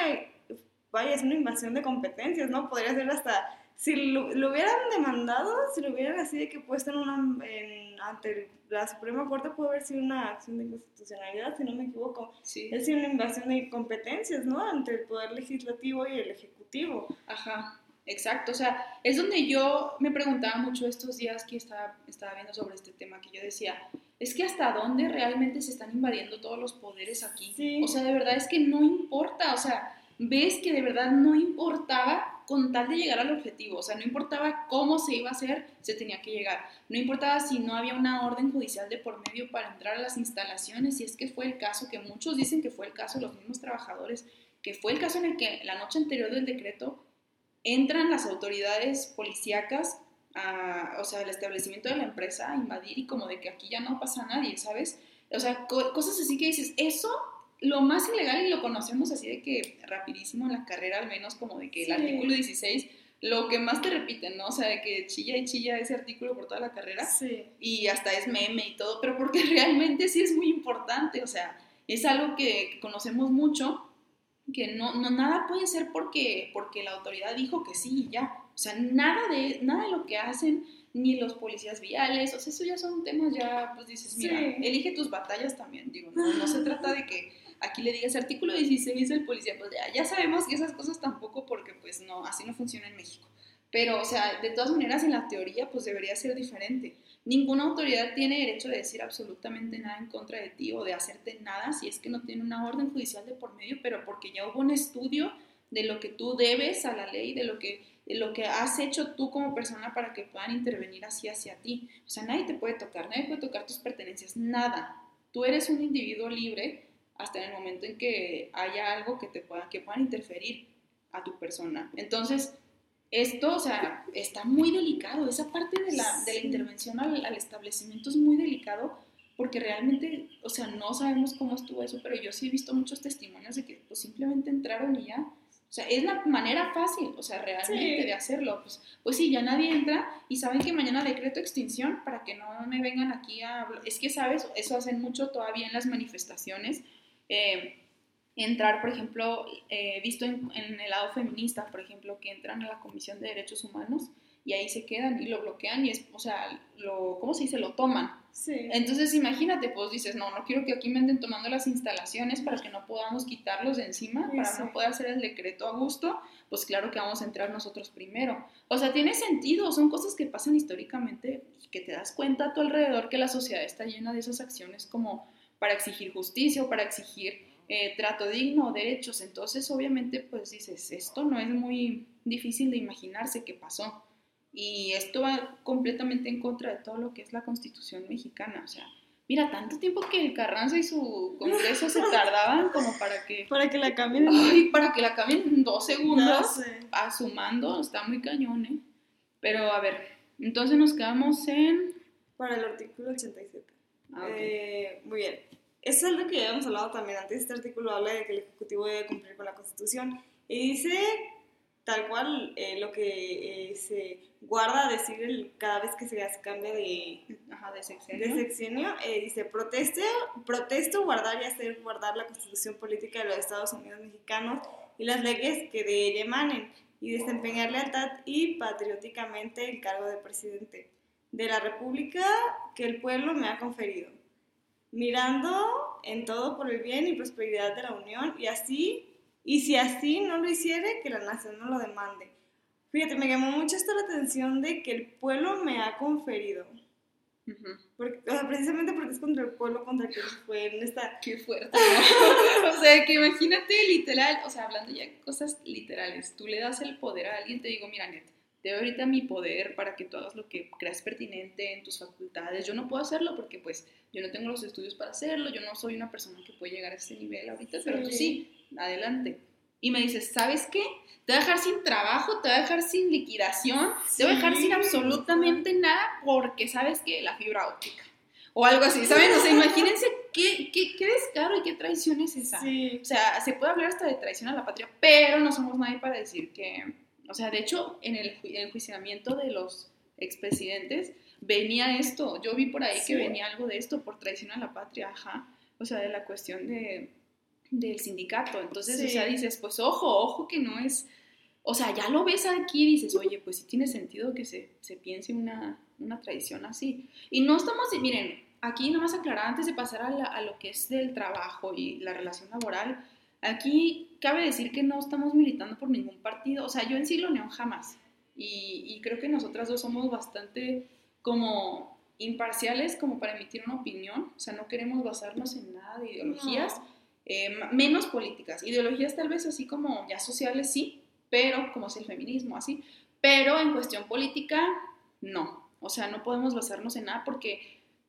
S2: vaya, es una invasión de competencias, ¿no? Podría ser hasta si lo, hubieran demandado, si lo hubieran así de que puesto en una, en, ante la Suprema Corte, puede haber sido una acción de inconstitucionalidad, si no me equivoco. Sí. Es una invasión de competencias, ¿no? Entre el Poder Legislativo y el Ejecutivo.
S1: Ajá, exacto. O sea, es donde yo me preguntaba mucho estos días que estaba, estaba viendo sobre este tema, que yo decía, es que hasta dónde realmente se están invadiendo todos los poderes aquí. Sí. O sea, de verdad es que no importa, o sea, ves que de verdad no importaba con tal de llegar al objetivo. O sea, no importaba cómo se iba a hacer, se tenía que llegar. No importaba si no había una orden judicial de por medio para entrar a las instalaciones, y es que fue el caso, que muchos dicen que fue el caso, los mismos trabajadores, que fue el caso en el que la noche anterior del decreto entran las autoridades policíacas, a, o sea, el establecimiento de la empresa a invadir y como de que aquí ya no pasa nadie, ¿sabes? O sea, cosas así que dices, eso lo más ilegal y lo conocemos así de que rapidísimo en la carrera, al menos como de que el artículo 16, lo que más te repiten, ¿no? O sea, de que chilla y chilla ese artículo por toda la carrera.
S2: Sí.
S1: Y hasta es meme y todo, pero porque realmente sí es muy importante, o sea, es algo que, conocemos mucho, que no, no, nada puede ser porque, porque la autoridad dijo que sí y ya. O sea, nada de, nada de lo que hacen ni los policías viales, o sea, eso ya son temas ya, pues dices, mira, elige tus batallas también, digo, no, no se trata de que aquí le digas artículo 16 del policía, pues ya, ya sabemos que esas cosas tampoco porque pues no, así no funciona en México. Pero, o sea, de todas maneras, en la teoría, pues debería ser diferente. Ninguna autoridad tiene derecho de decir absolutamente nada en contra de ti o de hacerte nada si es que no tiene una orden judicial de por medio, pero porque ya hubo un estudio de lo que tú debes a la ley, de lo que, de lo que has hecho tú como persona para que puedan intervenir así hacia ti. O sea, nadie te puede tocar, nadie puede tocar tus pertenencias, nada tú eres un individuo libre hasta en el momento en que haya algo que te pueda, que puedan interferir a tu persona. Entonces, esto, o sea, está muy delicado. Esa parte de la, de la intervención al, al, establecimiento es muy delicado porque realmente, o sea, no sabemos cómo estuvo eso, pero yo sí he visto muchos testimonios de que pues, simplemente entraron y ya. O sea, es la manera fácil, o sea, realmente
S2: Sí.
S1: de hacerlo. Pues, pues sí, ya nadie entra y saben que mañana decreto extinción para que no me vengan aquí a... hablar. Es que, ¿sabes? Eso hacen mucho todavía en las manifestaciones. Eh, entrar, por ejemplo, eh, visto en, en el lado feminista, por ejemplo, que entran a la Comisión de Derechos Humanos y ahí se quedan y lo bloquean y es, o sea, lo, ¿cómo se dice? Lo toman.
S2: Sí.
S1: Entonces imagínate, pues dices, no, no quiero que aquí me anden tomando las instalaciones para que no podamos quitarlos de encima,
S2: Sí,
S1: para
S2: sí.
S1: no poder hacer el decreto a gusto, pues claro que vamos a entrar nosotros primero. O sea, tiene sentido, son cosas que pasan históricamente y que te das cuenta a tu alrededor que la sociedad está llena de esas acciones como para exigir justicia o para exigir eh, trato digno o derechos. Entonces, obviamente, pues dices, esto no es muy difícil de imaginarse que pasó. Y esto va completamente en contra de todo lo que es la constitución mexicana. O sea, mira, tanto tiempo que el Carranza y su congreso se tardaban como para que,
S2: Para que la cambien.
S1: ay, para que la cambien en dos segundos,
S2: sé.
S1: a su mando, está muy cañón, ¿eh? Pero a ver, entonces nos quedamos en...
S2: Para el artículo 87.
S1: Ah, ok.
S2: Eh, muy bien. Eso es algo que ya habíamos hablado también antes. Este artículo habla de que el Ejecutivo debe cumplir con la Constitución. Y dice tal cual eh, lo que eh, se guarda decir el- cada vez que se hace cambio de,
S1: Ajá, de sexenio.
S2: de sexenio. eh, dice, proteste, protesto guardar y hacer guardar la Constitución Política de los Estados Unidos Mexicanos y las leyes que de ella emanen y desempeñar lealtad y patrióticamente el cargo de presidente de la República que el pueblo me ha conferido, mirando en todo por el bien y prosperidad de la Unión y así, y si así no lo hiciere, que la nación no lo demande. Fíjate, me llamó mucho esto la atención de que el pueblo me ha conferido. Porque, o sea, precisamente porque es contra el pueblo contra el que fue en esta...
S1: Qué fuerte. ¿no? o sea, que imagínate literal, o sea, hablando ya de cosas literales, tú le das el poder a alguien, te digo, mira, Net, doy ahorita mi poder para que tú hagas lo que creas pertinente en tus facultades. Yo no puedo hacerlo porque pues yo no tengo los estudios para hacerlo, yo no soy una persona que puede llegar a ese nivel ahorita, pero tú
S2: Sí.
S1: adelante. Y me dices, ¿sabes qué? Te voy a dejar sin trabajo, te voy a dejar sin liquidación, te voy a dejar sin absolutamente nada porque sabes que la fibra óptica. O algo así, ¿saben? O sea, imagínense qué, qué, qué descaro y qué traición es esa.
S2: Sí,
S1: O sea, se puede hablar hasta de traición a la patria, pero no somos nadie para decir que, o sea, de hecho, en el, ju- enjuiciamiento de los expresidentes venía esto. Yo vi por ahí
S2: Sí.
S1: que venía algo de esto por traición a la patria, ajá. O sea, de la cuestión de, del sindicato. Entonces, o sea, dices, pues ojo, ojo que no es, o sea, ya lo ves aquí y dices, oye, pues sí tiene sentido que se, se piense una, una tradición así. Y no estamos, miren, aquí nomás aclarar antes de pasar a, la- a lo que es del trabajo y la relación laboral, aquí cabe decir que no estamos militando por ningún partido, o sea, yo en Siglo Neón jamás, y, y creo que nosotras dos somos bastante como imparciales como para emitir una opinión, o sea, no queremos basarnos en nada de ideologías,
S2: No.
S1: eh, menos políticas, ideologías tal vez así como ya sociales sí, pero como es el feminismo, así, pero en cuestión política, no, o sea, no podemos basarnos en nada porque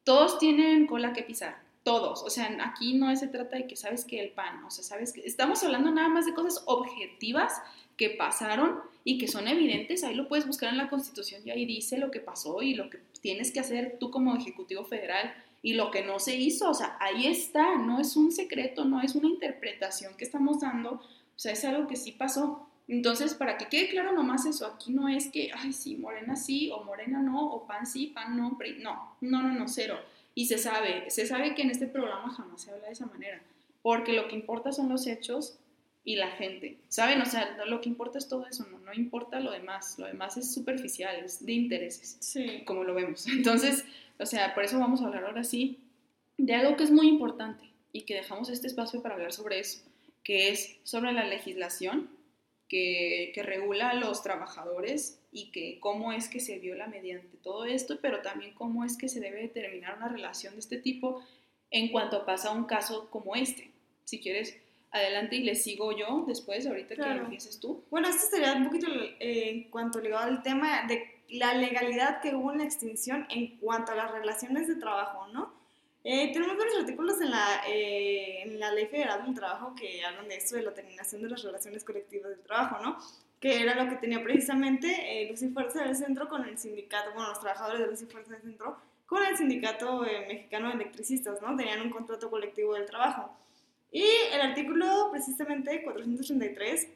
S1: todos tienen cola que pisar, todos, o sea, aquí no se trata de que sabes que el pan, o sea, sabes que estamos hablando nada más de cosas objetivas que pasaron y que son evidentes, ahí lo puedes buscar en la Constitución y ahí dice lo que pasó y lo que tienes que hacer tú como Ejecutivo Federal y lo que no se hizo, o sea, ahí está, no es un secreto, no es una interpretación que estamos dando, o sea, es algo que sí pasó. Entonces, para que quede claro nomás eso, aquí no es que, ay, sí, morena sí, o morena no, o pan sí, pan no, no, no, no, no, cero. Y se sabe, se sabe que en este programa jamás se habla de esa manera, porque lo que importa son los hechos y la gente, ¿saben? O sea, lo- que importa es todo eso, no, no importa lo demás, lo demás es superficial, es de intereses
S2: sí.
S1: como lo vemos. Entonces, o sea, por eso vamos a hablar ahora sí de algo que es muy importante y que dejamos este espacio para hablar sobre eso, que es sobre la legislación que, que regula a los trabajadores y que cómo es que se viola mediante todo esto, pero también cómo es que se debe determinar una relación de este tipo en cuanto pasa un caso como este. Si quieres, adelante y le sigo yo después, ahorita que
S2: Claro.
S1: empieces tú.
S2: Bueno, esto sería un poquito eh, en cuanto ligado al tema de la legalidad que hubo en la extinción en cuanto a las relaciones de trabajo, ¿no? Eh, tenemos varios artículos en la, eh, la Ley Federal del Trabajo que hablan de esto, de la terminación de las relaciones colectivas del trabajo, ¿no? Que era lo que tenía precisamente eh, Luz y Fuerza del Centro con el sindicato, bueno, los trabajadores de Luz y Fuerza del Centro con el sindicato eh, mexicano de electricistas, ¿no? Tenían un contrato colectivo del trabajo. Y el artículo precisamente 433,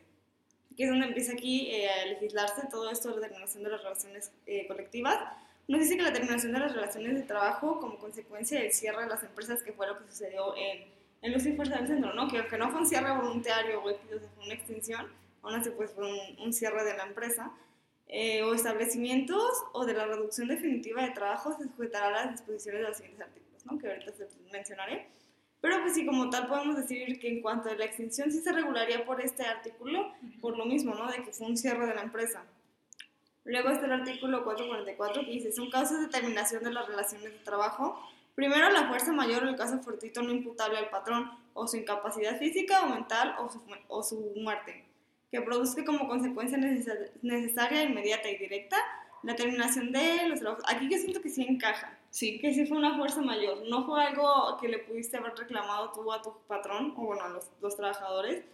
S2: que es donde empieza aquí eh, a legislarse todo esto de la terminación de las relaciones eh, colectivas, nos dice que la terminación de las relaciones de trabajo como consecuencia del cierre de las empresas, que fue lo que sucedió en, en Luz y Fuerza del Centro, ¿no? Que aunque no fue un cierre voluntario o fue una extinción, aún así pues fue un, un cierre de la empresa, eh, o establecimientos o de la reducción definitiva de trabajo se sujetará a las disposiciones de los siguientes artículos, ¿no? que ahorita se mencionaré. Pero pues sí, como tal podemos decir que en cuanto a la extinción sí se regularía por este artículo, por lo mismo, ¿no? De que fue un cierre de la empresa. Luego está el artículo 444 que dice, son casos de terminación de las relaciones de trabajo. Primero, la fuerza mayor o el caso fortuito no imputable al patrón, o su incapacidad física o mental, o su, o su muerte que produzca como consecuencia necesaria, inmediata y directa la terminación de los trabajos. Aquí yo siento que sí encaja.
S1: Sí.
S2: Que sí fue una fuerza mayor. No fue algo que le pudiste haber reclamado tú a tu patrón, o bueno, a los, los trabajadores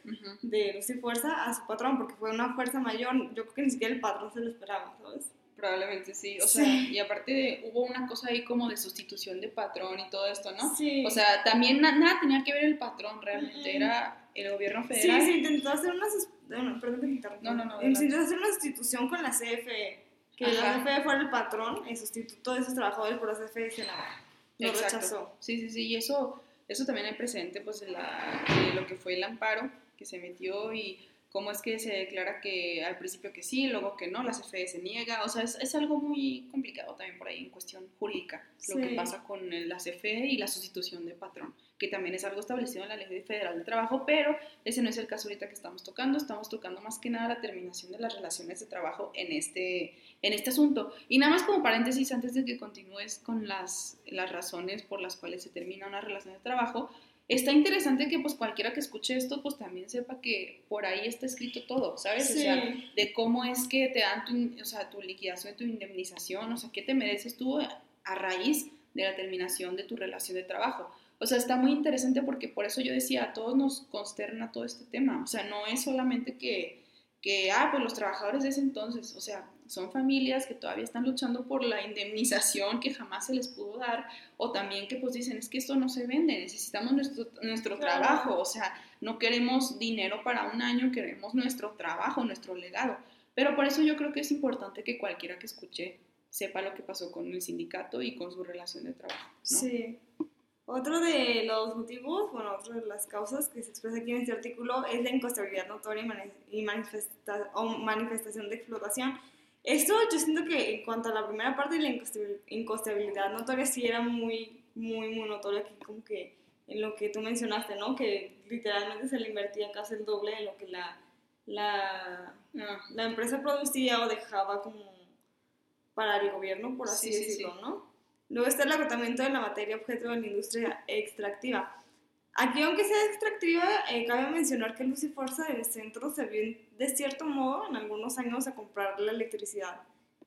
S2: de Luz y Fuerza, a su patrón, porque fue una fuerza mayor. Yo creo que ni siquiera el patrón se lo esperaba, ¿sabes?
S1: Probablemente sí, o sea, y aparte de, hubo una cosa ahí como de sustitución de patrón y todo esto, ¿no?
S2: Sí.
S1: O sea, también nada tenía que ver el patrón, realmente era el gobierno federal.
S2: Sí, se intentó hacer una, bueno, perdón
S1: No, no, no.
S2: Se intentó hacer una sustitución con la CFE, que la CFE fuera el patrón y sustituto de esos trabajadores por la CFE se la, lo rechazó.
S1: Sí, sí, sí, y eso, eso también hay presente, pues, la, de lo que fue el amparo que se metió y cómo es que se declara que al principio que sí, luego que no, la CFE se niega, o sea, es, es algo muy complicado también por ahí en cuestión jurídica, lo que pasa con la CFE y la sustitución de patrón, que también es algo establecido en la Ley Federal de Trabajo, pero ese no es el caso ahorita que estamos tocando, estamos tocando más que nada la terminación de las relaciones de trabajo en este, en este asunto. Y nada más como paréntesis, antes de que continúes con las, las razones por las cuales se termina una relación de trabajo, está interesante que pues cualquiera que escuche esto pues también sepa que por ahí está escrito todo, ¿sabes?
S2: Sí.
S1: O sea, de cómo es que te dan tu, o sea, tu liquidación, tu indemnización, o sea, qué te mereces tú a raíz de la terminación de tu relación de trabajo. O sea, está muy interesante porque por eso yo decía, a todos nos consterna todo este tema. O sea, no es solamente que, que ah, pues los trabajadores de ese entonces, o sea, son familias que todavía están luchando por la indemnización que jamás se les pudo dar, o también que pues dicen, es que esto no se vende, necesitamos nuestro, nuestro
S2: Claro.
S1: trabajo, o sea, no queremos dinero para un año, queremos nuestro trabajo, nuestro legado. Pero por eso yo creo que es importante que cualquiera que escuche sepa lo que pasó con el sindicato y con su relación de trabajo. ¿no?
S2: Sí. Otro de los motivos, bueno, otra de las causas que se expresa aquí en este artículo es la inconstabilidad notoria y mani- y manifesta- o manifestación de explotación. Esto yo siento que en cuanto a la primera parte de la inconstabilidad notoria sí era muy, muy, muy notorio aquí como que en lo que tú mencionaste, ¿no? Que literalmente se le invertía casi el doble de lo que la, la,
S1: Ah,
S2: la empresa producía o dejaba como para el gobierno, por así
S1: Sí, sí,
S2: decirlo,
S1: sí.
S2: ¿no? Luego está el agotamiento de la materia objeto de la industria extractiva. Aquí, aunque sea extractiva, eh, cabe mencionar que Luz y Fuerza del centro se vio, de cierto modo, en algunos años a comprar la electricidad,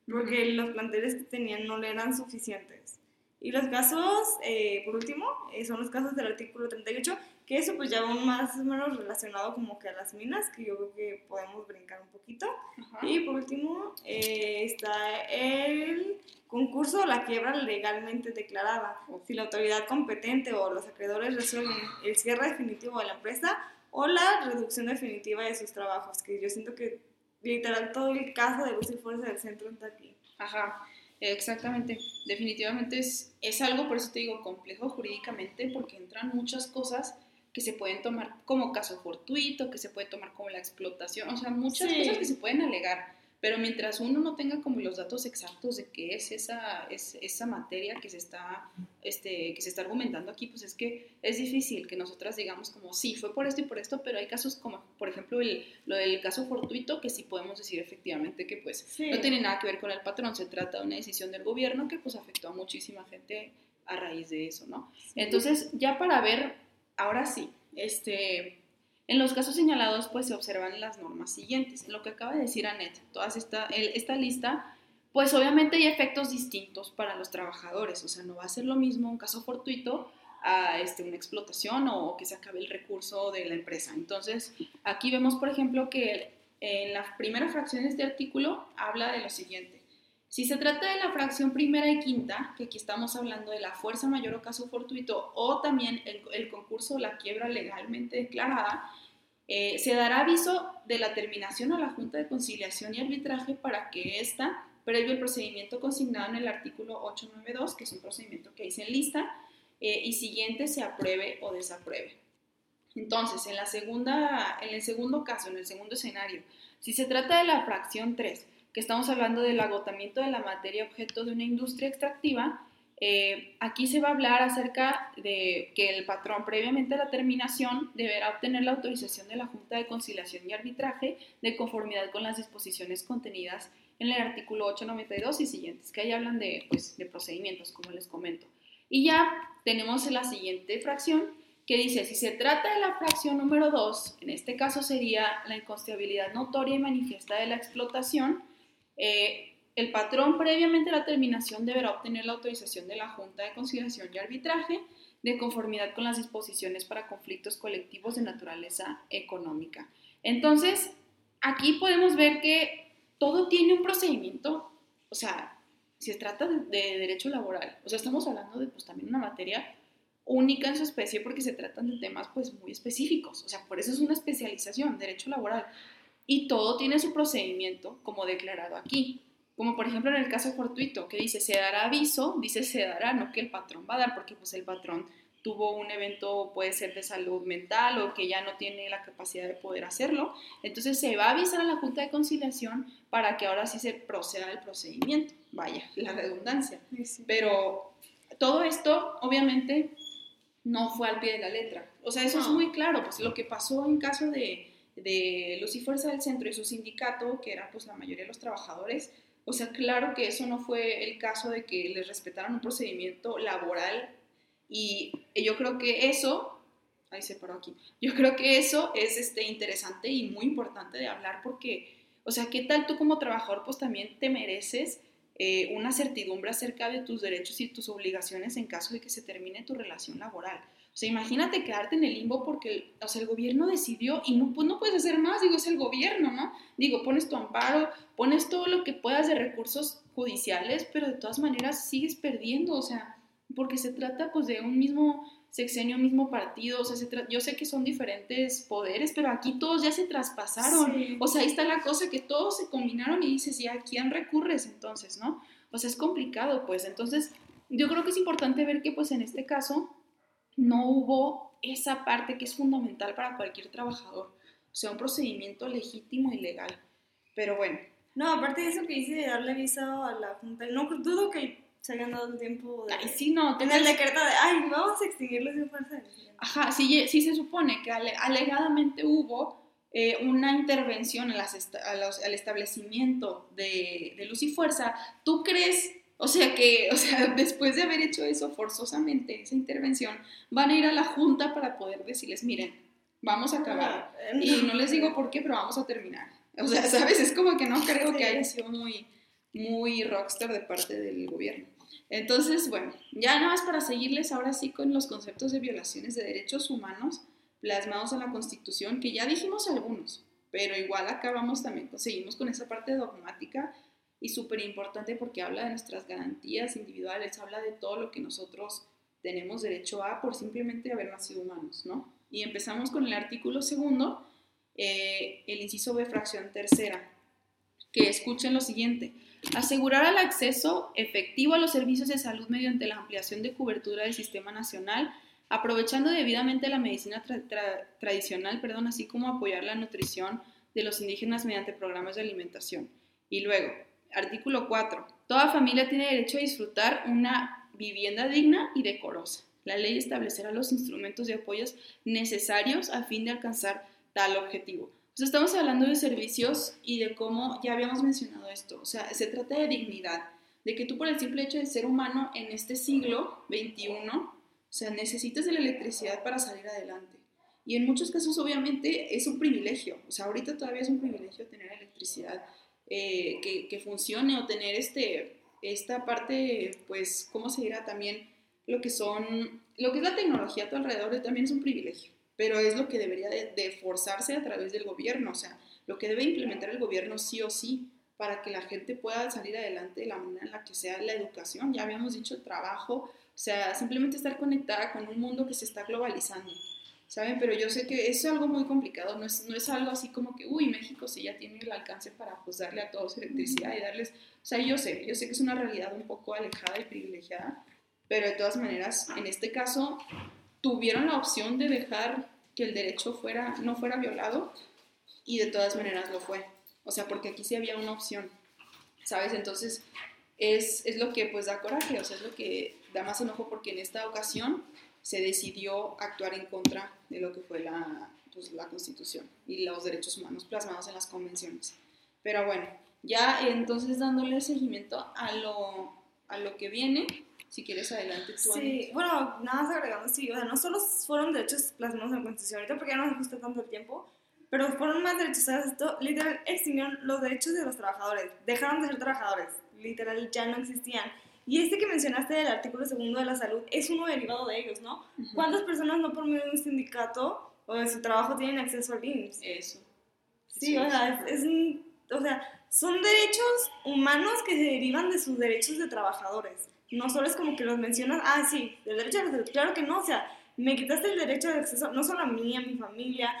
S2: porque los planteles que tenían no le eran suficientes. Y los casos, eh, por último, eh, son los casos del artículo 38, que eso pues ya va más o menos relacionado como que a las minas, que yo creo que podemos brincar un poquito.
S1: ajá.
S2: Y por último eh, está el concurso o la quiebra legalmente declarada. Si la autoridad competente o los acreedores resuelven el cierre definitivo de la empresa o la reducción definitiva de sus trabajos, que yo siento que literal todo el caso de Luz y Fuerza del Centro está aquí.
S1: Ajá, exactamente. Definitivamente es, es algo, por eso te digo, complejo jurídicamente, porque entran muchas cosas que se pueden tomar como caso fortuito, que se puede tomar como la explotación, o sea, muchas
S2: Sí.
S1: cosas que se pueden alegar. Pero mientras uno no tenga como los datos exactos de qué es esa, es, esa materia que se, está, este, que se está argumentando aquí, pues es que es difícil que nosotras digamos como, sí, fue por esto y por esto, pero hay casos como, por ejemplo, el, lo del caso fortuito, que sí podemos decir efectivamente que pues
S2: Sí.
S1: no tiene nada que ver con el patrón, se trata de una decisión del gobierno que pues afectó a muchísima gente a raíz de eso, ¿no? Entonces, ya para ver, ahora sí, este, en los casos señalados pues se observan las normas siguientes. Lo que acaba de decir Annette, todas esta, esta lista pues obviamente hay efectos distintos para los trabajadores, o sea, no va a ser lo mismo un caso fortuito a este, una explotación o que se acabe el recurso de la empresa. Entonces, aquí vemos, por ejemplo, que en la primera fracción de este artículo habla de lo siguiente. Si se trata de la fracción primera y quinta, que aquí estamos hablando de la fuerza mayor o caso fortuito, o también el, concurso o la quiebra legalmente declarada, eh, se dará aviso de la terminación a la Junta de Conciliación y Arbitraje para que ésta, previo al procedimiento consignado en el artículo 892, que es un procedimiento que dice en lista, eh, y siguiente se apruebe o desapruebe. Entonces, en, la segunda, en el segundo caso, en el segundo escenario, si se trata de la fracción 3, que estamos hablando del agotamiento de la materia objeto de una industria extractiva, eh, aquí se va a hablar acerca de que el patrón previamente a la terminación deberá obtener la autorización de la Junta de Conciliación y Arbitraje de conformidad con las disposiciones contenidas en el artículo 892 y siguientes, que ahí hablan de, pues, de procedimientos, como les comento. Y ya tenemos la siguiente fracción que dice, si se trata de la fracción número 2, en este caso sería la inconstabilidad notoria y manifiesta de la explotación, eh, el patrón previamente a la terminación deberá obtener la autorización de la Junta de Conciliación y Arbitraje de conformidad con las disposiciones para conflictos colectivos de naturaleza económica. Entonces, aquí podemos ver que todo tiene un procedimiento, o sea, si se trata de, derecho laboral, o sea, estamos hablando de pues también una materia única en su especie porque se tratan de temas pues muy específicos, o sea, por eso es una especialización, derecho laboral y todo tiene su procedimiento como declarado aquí. Como por ejemplo en el caso fortuito, que dice se dará aviso, dice se dará, no que el patrón va a dar, porque pues el patrón tuvo un evento, puede ser de salud mental o que ya no tiene la capacidad de poder hacerlo. Entonces se va a avisar a la Junta de Conciliación para que ahora sí se proceda el procedimiento. Vaya, la redundancia. Pero todo esto, obviamente, no fue al pie de la letra. O sea, eso es muy claro, pues lo que pasó en caso de, de Luz y Fuerza del Centro y su sindicato, que era pues la mayoría de los trabajadores, o sea, claro que eso no fue el caso de que les respetaran un procedimiento laboral. Y yo creo que eso, ahí se paró aquí, yo creo que eso es este, interesante y muy importante de hablar porque, o sea, ¿qué tal tú como trabajador pues también te mereces eh, una certidumbre acerca de tus derechos y tus obligaciones en caso de que se termine tu relación laboral? O sea, imagínate quedarte en el limbo porque o sea, el gobierno decidió y no, pues no puedes hacer más, digo, es el gobierno, ¿no? Digo, pones tu amparo, pones todo lo que puedas de recursos judiciales, pero de todas maneras sigues perdiendo, o sea, porque se trata pues de un mismo sexenio, mismo partido, o sea, yo sé que son diferentes poderes, pero aquí todos ya se traspasaron, o sea, ahí está la cosa que todos se combinaron y dices, ¿y a quién recurres entonces, no? O sea, es complicado, pues, entonces, yo creo que es importante ver que pues en este caso no hubo esa parte que es fundamental para cualquier trabajador, o sea, un procedimiento legítimo y legal. Pero bueno.
S2: No, aparte de eso que hice de darle aviso a la Junta, no dudo que se hayan dado el tiempo de...
S1: Ay, sí, no.
S2: En el decreto de, ay, vamos a extinguirlos de fuerza.
S1: Ajá, sí, sí se supone que alegadamente hubo eh, una intervención al establecimiento de, de luz y fuerza. ¿Tú crees o sea que, o sea, después de haber hecho eso forzosamente, esa intervención, van a ir a la junta para poder decirles, miren, vamos a acabar. Ah, y no les digo por qué, pero vamos a terminar. O sea, ¿sabes? Es como que no creo que haya sido muy, muy rockstar de parte del gobierno. Entonces, bueno, ya nada más para seguirles ahora sí con los conceptos de violaciones de derechos humanos plasmados en la Constitución, que ya dijimos algunos, pero igual acá vamos también, seguimos con esa parte dogmática y súper importante porque habla de nuestras garantías individuales, habla de todo lo que nosotros tenemos derecho a por simplemente haber nacido humanos, ¿no? Y empezamos con el artículo segundo, eh, el inciso B, fracción tercera, que escuchen lo siguiente. Asegurar el acceso efectivo a los servicios de salud mediante la ampliación de cobertura del sistema nacional, aprovechando debidamente la medicina tradicional, perdón, así como apoyar la nutrición de los indígenas mediante programas de alimentación. Y luego, Artículo 4. Toda familia tiene derecho a disfrutar una vivienda digna y decorosa. La ley establecerá los instrumentos de apoyos necesarios a fin de alcanzar tal objetivo. Estamos hablando de servicios y de cómo, ya habíamos mencionado esto, o sea, se trata de dignidad, de que tú por el simple hecho de ser humano en este siglo XXI, o sea, necesitas de la electricidad para salir adelante. Y en muchos casos obviamente es un privilegio, o sea, ahorita todavía es un privilegio tener electricidad eh, que, funcione o tener este, esta parte, pues, ¿cómo se dirá? También lo que son, lo que es la tecnología a tu alrededor también es un privilegio, pero es lo que debería de, forzarse a través del gobierno, o sea, lo que debe implementar el gobierno sí o sí para que la gente pueda salir adelante de la manera en la que sea la educación, ya habíamos dicho el trabajo, o sea, simplemente estar conectada con un mundo que se está globalizando. ¿Saben? Pero yo sé que es algo muy complicado, no es, no es algo así como que, uy, México sí ya tiene el alcance para pues darle a todos electricidad y darles, o sea, yo sé, yo sé que es una realidad un poco alejada y privilegiada, pero de todas maneras, en este caso, tuvieron la opción de dejar que el derecho fuera, no fuera violado y de todas maneras lo fue, o sea, porque aquí sí había una opción, ¿sabes? Entonces, es, es lo que pues da coraje, o sea, es lo que da más enojo porque en esta ocasión se decidió actuar en contra de lo que fue la, pues, la Constitución y los derechos humanos plasmados en las convenciones. Pero bueno, ya entonces dándole seguimiento a lo, a lo que viene, si quieres adelante tú.
S2: Sí, bueno, nada más agregando, sí, o sea, no solo fueron derechos plasmados en la Constitución, ahorita porque ya no nos gusta tanto el tiempo, pero fueron más derechos, ¿sabes? Esto literal extinguieron los derechos de los trabajadores, dejaron de ser trabajadores, literal ya no existían. Y este que mencionaste del artículo segundo de la salud es uno derivado de ellos, ¿no? ¿Cuántas personas no por medio de un sindicato o de su trabajo tienen acceso al IMSS?
S1: Eso.
S2: Sí, o sea, es, o sea, son derechos humanos que se derivan de sus derechos de trabajadores. No solo es como que los mencionas, ah, sí, el derecho a la claro que no, o sea, me quitaste el derecho de acceso, no solo a mí, a mi familia,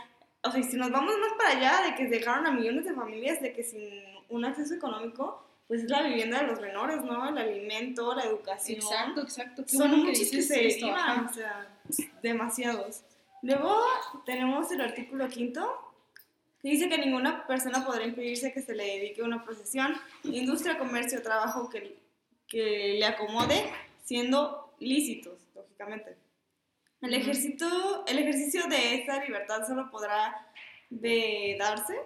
S2: o sea, si nos vamos más para allá de que dejaron a millones de familias de que sin un acceso económico, pues es la vivienda de los menores, ¿no? El alimento, la educación.
S1: Exacto, exacto.
S2: Son muchos que, se derivan, o sea, demasiados. Luego tenemos el artículo quinto, que dice que ninguna persona podrá impedirse que se le dedique una profesión, industria, comercio, trabajo que, que le acomode, siendo lícitos, lógicamente. El, ejército, el ejercicio de esta libertad solo podrá de darse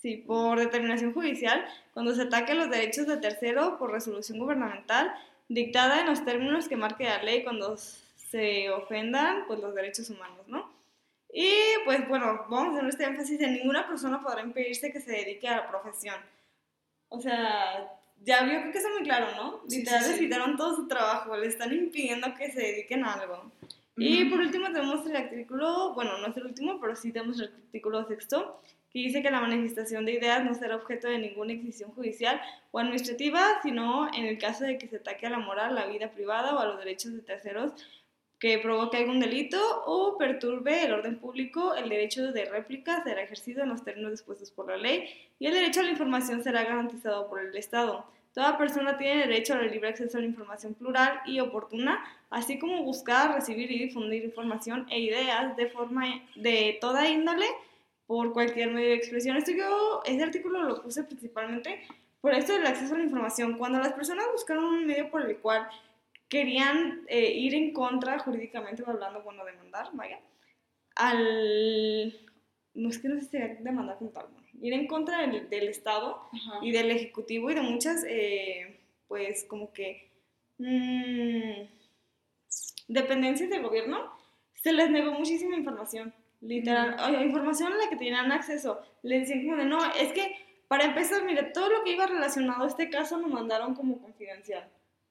S2: Sí, por determinación judicial, cuando se ataque los derechos de tercero por resolución gubernamental dictada en los términos que marque la ley cuando se ofendan pues, los derechos humanos, ¿no? Y pues bueno, vamos a hacer este énfasis en ninguna persona podrá impedirse que se dedique a la profesión. O sea, ya vio que está muy claro, ¿no? Literal, les quitaron todo su trabajo, le están impidiendo que se dediquen a algo. Y por último tenemos el artículo, bueno, no es el último, pero sí tenemos el artículo sexto, que dice que la manifestación de ideas no será objeto de ninguna decisión judicial o administrativa, sino en el caso de que se ataque a la moral, la vida privada o a los derechos de terceros que provoque algún delito o perturbe el orden público, el derecho de réplica será ejercido en los términos dispuestos por la ley y el derecho a la información será garantizado por el Estado. Toda persona tiene derecho al libre acceso a la información plural y oportuna, así como buscar, recibir y difundir información e ideas de forma de toda índole por cualquier medio de expresión. Esto yo, ese artículo lo puse principalmente por esto del acceso a la información. Cuando las personas buscaron un medio por el cual querían eh, ir en contra, jurídicamente hablando, bueno, demandar, vaya, al... No es que no sé si demandar como tal, ir en contra del, del Estado y del Ejecutivo y de muchas, eh, pues, como que... Mmm, dependencias del gobierno, se les negó muchísima información. Literal, información a la que tenían acceso. Le decían como de, no, es que para empezar, mire, todo lo que iba relacionado a este caso lo mandaron como confidencial.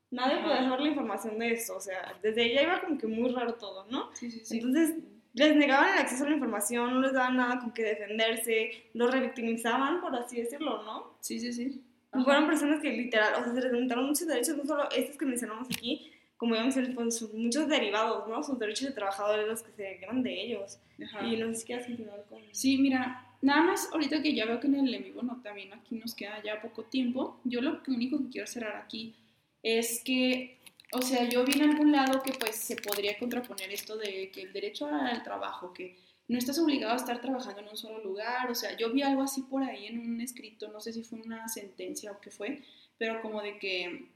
S2: Nadie podía saber la información de eso, o sea, desde ella iba como que muy raro todo, ¿no?
S1: Sí, sí, sí.
S2: Entonces, les negaban el acceso a la información, no les daban nada con que defenderse, los revictimizaban, por así decirlo, ¿no?
S1: Sí, sí, sí.
S2: Fueron personas que literal, o sea, se les muchos derechos, no solo estos que mencionamos aquí, como ya mencioné, pues, muchos derivados, ¿no? Sus derechos de trabajadores, los que se llevan de ellos. Y no sé si quieres continuar con...
S1: Sí, mira, nada más ahorita que ya veo que en el en vivo no, también aquí nos queda ya poco tiempo, yo lo único que quiero cerrar aquí es que, o sea, yo vi en algún lado que pues se podría contraponer esto de que el derecho al trabajo, que no estás obligado a estar trabajando en un solo lugar, o sea, yo vi algo así por ahí en un escrito, no sé si fue una sentencia o qué fue, pero como de que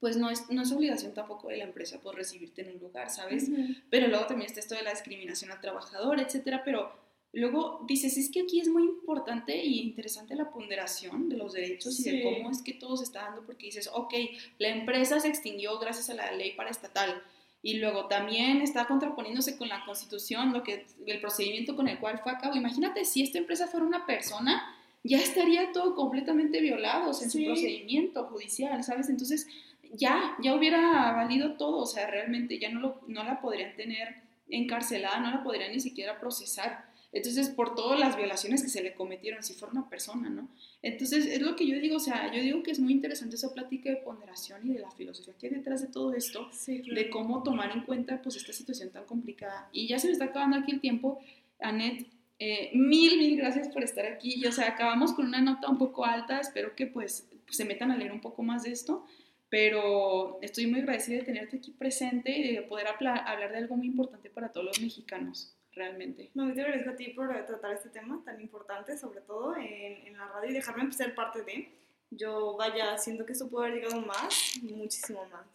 S1: pues no es, no es obligación tampoco de la empresa por recibirte en un lugar, ¿sabes? Pero luego también está esto de la discriminación al trabajador, etcétera, pero luego dices, es que aquí es muy importante y interesante la ponderación de los derechos y de cómo es que todo se está dando, porque dices, ok, la empresa se extinguió gracias a la ley paraestatal, y luego también está contraponiéndose con la constitución, lo que, el procedimiento con el cual fue a cabo. Imagínate si esta empresa fuera una persona, ya estaría todo completamente violado, o sea, en
S2: Sí.
S1: su procedimiento judicial, ¿sabes? Entonces, ya, ya hubiera valido todo, o sea, realmente ya no, lo, no la podrían tener encarcelada, no la podrían ni siquiera procesar. Entonces, por todas las violaciones que se le cometieron, si fuera una persona, ¿no? Entonces, es lo que yo digo, o sea, yo digo que es muy interesante esa plática de ponderación y de la filosofía que hay detrás de todo esto,
S2: Sí, claro.
S1: de cómo tomar en cuenta pues esta situación tan complicada. Y ya se me está acabando aquí el tiempo. Anet, eh, mil, mil gracias por estar aquí. Y, o sea, acabamos con una nota un poco alta. Espero que pues se metan a leer un poco más de esto. Pero estoy muy agradecida de tenerte aquí presente y de poder hablar, de algo muy importante para todos los mexicanos, realmente.
S2: No, me te agradezco a ti por tratar este tema tan importante, sobre todo en, en la radio, y dejarme ser parte de. Yo, vaya, siento que esto puede haber llegado más, muchísimo más.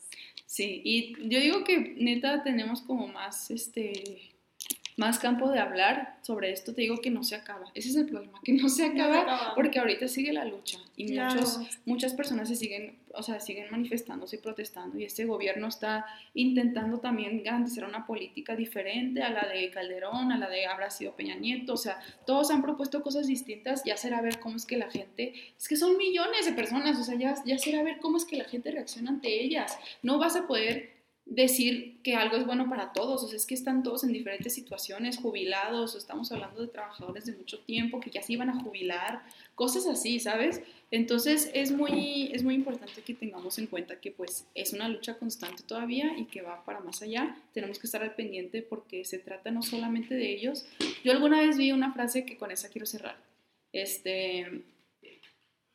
S1: Sí, y yo digo que neta tenemos como más, este, más campo de hablar sobre esto. Te digo que no se acaba. Ese es el problema, que no se
S2: No se
S1: acaba
S2: acaba.
S1: porque ahorita sigue la lucha y
S2: Claro.
S1: muchos, muchas personas se siguen, o sea, siguen manifestándose y protestando y este gobierno está intentando también garantizar una política diferente a la de Calderón, a la de habrá sido Peña Nieto, o sea, todos han propuesto cosas distintas, ya será ver cómo es que la gente, es que son millones de personas, o sea, ya, ya será ver cómo es que la gente reacciona ante ellas, no vas a poder decir que algo es bueno para todos, o sea, es que están todos en diferentes situaciones, jubilados, o estamos hablando de trabajadores de mucho tiempo que ya se iban a jubilar, cosas así, ¿sabes? Entonces es muy, es muy importante que tengamos en cuenta que pues es una lucha constante todavía y que va para más allá, tenemos que estar al pendiente porque se trata no solamente de ellos. Yo alguna vez vi una frase que con esa quiero cerrar, este,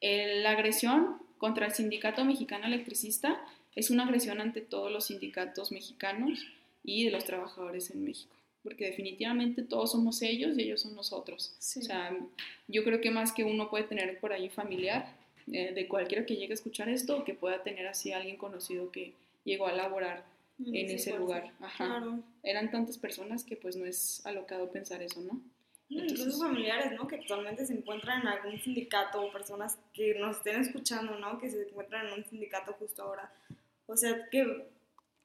S1: la agresión contra el sindicato mexicano electricista es una agresión ante todos los sindicatos mexicanos y de los trabajadores en México, porque definitivamente todos somos ellos y ellos son nosotros.
S2: Sí.
S1: O sea, yo creo que más que uno puede tener por ahí familiar eh, de cualquiera que llegue a escuchar esto o que pueda tener así alguien conocido que llegó a laborar
S2: Mm,
S1: en
S2: sí,
S1: ese lugar. Ajá.
S2: Claro.
S1: Eran tantas personas que pues no es alocado pensar eso, ¿no?
S2: Incluso
S1: Entonces-
S2: familiares, ¿no? Que actualmente se encuentran en algún sindicato o personas que nos estén escuchando, ¿no? Que se encuentran en un sindicato justo ahora. O sea, que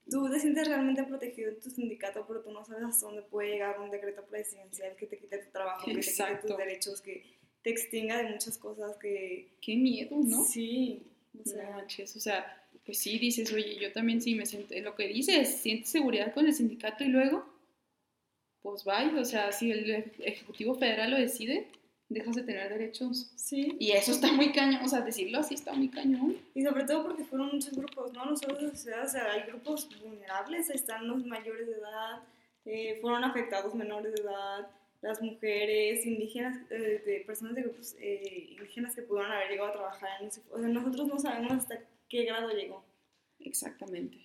S2: tú te sientes realmente protegido en tu sindicato, pero tú no sabes hasta dónde puede llegar un decreto presidencial que te quite tu trabajo, que te quite
S1: Exacto.
S2: tus derechos, que te extinga de muchas cosas que...
S1: Qué miedo, ¿no?
S2: Sí. O
S1: No
S2: sea,
S1: manches, o sea, pues sí, dices, oye, yo también sí me siento, lo que dices, sientes seguridad con el sindicato y luego, pues vaya, o sea, si el Ejecutivo Federal lo decide, dejas de tener derechos.
S2: sí.
S1: Y eso está muy cañón, o sea, decirlo así está muy cañón.
S2: Y sobre todo porque fueron muchos grupos, ¿no? No solo sociedad, o sea, hay grupos vulnerables, están los mayores de edad, eh, fueron afectados menores de edad, las mujeres, indígenas, eh, de personas de grupos eh, indígenas que pudieron haber llegado a trabajar en ese- O sea, nosotros no sabemos hasta qué grado llegó.
S1: Exactamente.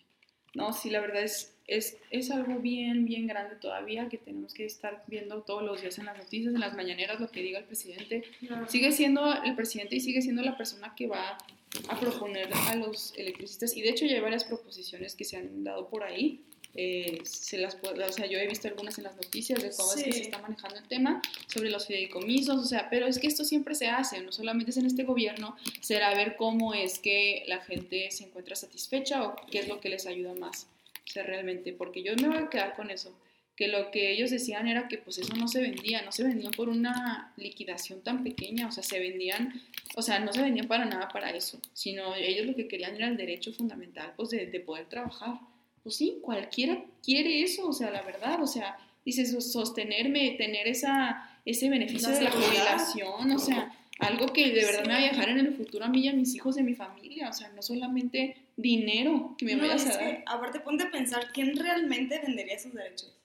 S1: No, sí, la verdad es, es, es algo bien, bien grande todavía que tenemos que estar viendo todos los días en las noticias, en las mañaneras, lo que diga el presidente. Sigue siendo el presidente y sigue siendo la persona que va a proponer a los electricistas. Y de hecho ya hay varias proposiciones que se han dado por ahí. Eh, se las, o sea, yo he visto algunas en las noticias de cómo es que se está manejando el tema sobre los fideicomisos, o sea, pero es que esto siempre se hace, no solamente es en este gobierno, será ver cómo es que la gente se encuentra satisfecha o qué es lo que les ayuda más, o sea, realmente, porque yo me voy a quedar con eso, que lo que ellos decían era que pues eso no se vendía, no se vendía por una liquidación tan pequeña, o sea, se vendían, o sea, no se vendían para nada para eso, sino ellos lo que querían era el derecho fundamental, pues de, de poder trabajar. Pues sí, cualquiera quiere eso, o sea, la verdad, o sea, dices, so- sostenerme, tener esa, ese beneficio de la jubilación, o sea, algo que de verdad me va a dejar en el futuro a mí y a mis hijos de mi familia, o sea, no solamente dinero que me
S2: No,
S1: vayas a dar.
S2: que, aparte, ponte a pensar quién realmente vendería sus derechos.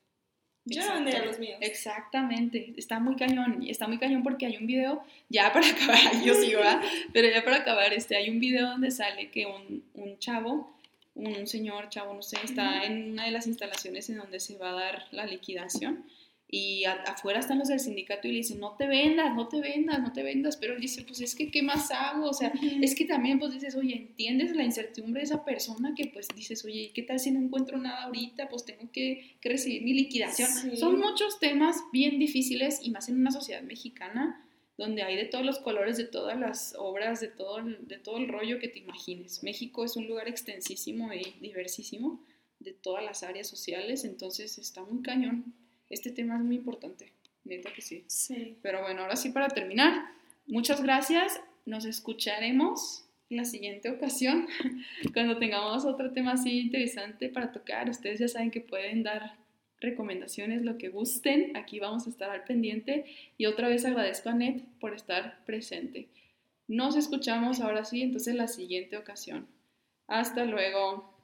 S2: Yo no vendería los míos.
S1: Exactamente, está muy cañón, y está muy cañón porque hay un video, ya para acabar, yo sí va, pero ya para acabar, este, hay un video donde sale que un, un chavo, un señor chavo, no sé, está en una de las instalaciones en donde se va a dar la liquidación y a- afuera están los del sindicato y le dicen, no te vendas, no te vendas, no te vendas, pero él dice, pues es que, ¿qué más hago? O sea, es que también pues dices, oye, entiendes la incertidumbre de esa persona que pues dices, oye, ¿qué tal si no encuentro nada ahorita? Pues tengo que, que recibir mi liquidación.
S2: Sí.
S1: Son muchos temas bien difíciles y más en una sociedad mexicana donde hay de todos los colores, de todas las obras, de todo, el- de todo el rollo que te imagines. México es un lugar extensísimo y diversísimo de todas las áreas sociales, entonces está muy cañón. Este tema es muy importante, neta que sí.
S2: Sí.
S1: Pero bueno, ahora sí para terminar, muchas gracias. Nos escucharemos en la siguiente ocasión cuando tengamos otro tema así interesante para tocar. Ustedes ya saben que pueden dar recomendaciones, lo que gusten. Aquí vamos a estar al pendiente. Y otra vez agradezco a Net por estar presente. Nos escuchamos ahora sí, entonces la siguiente ocasión. Hasta luego.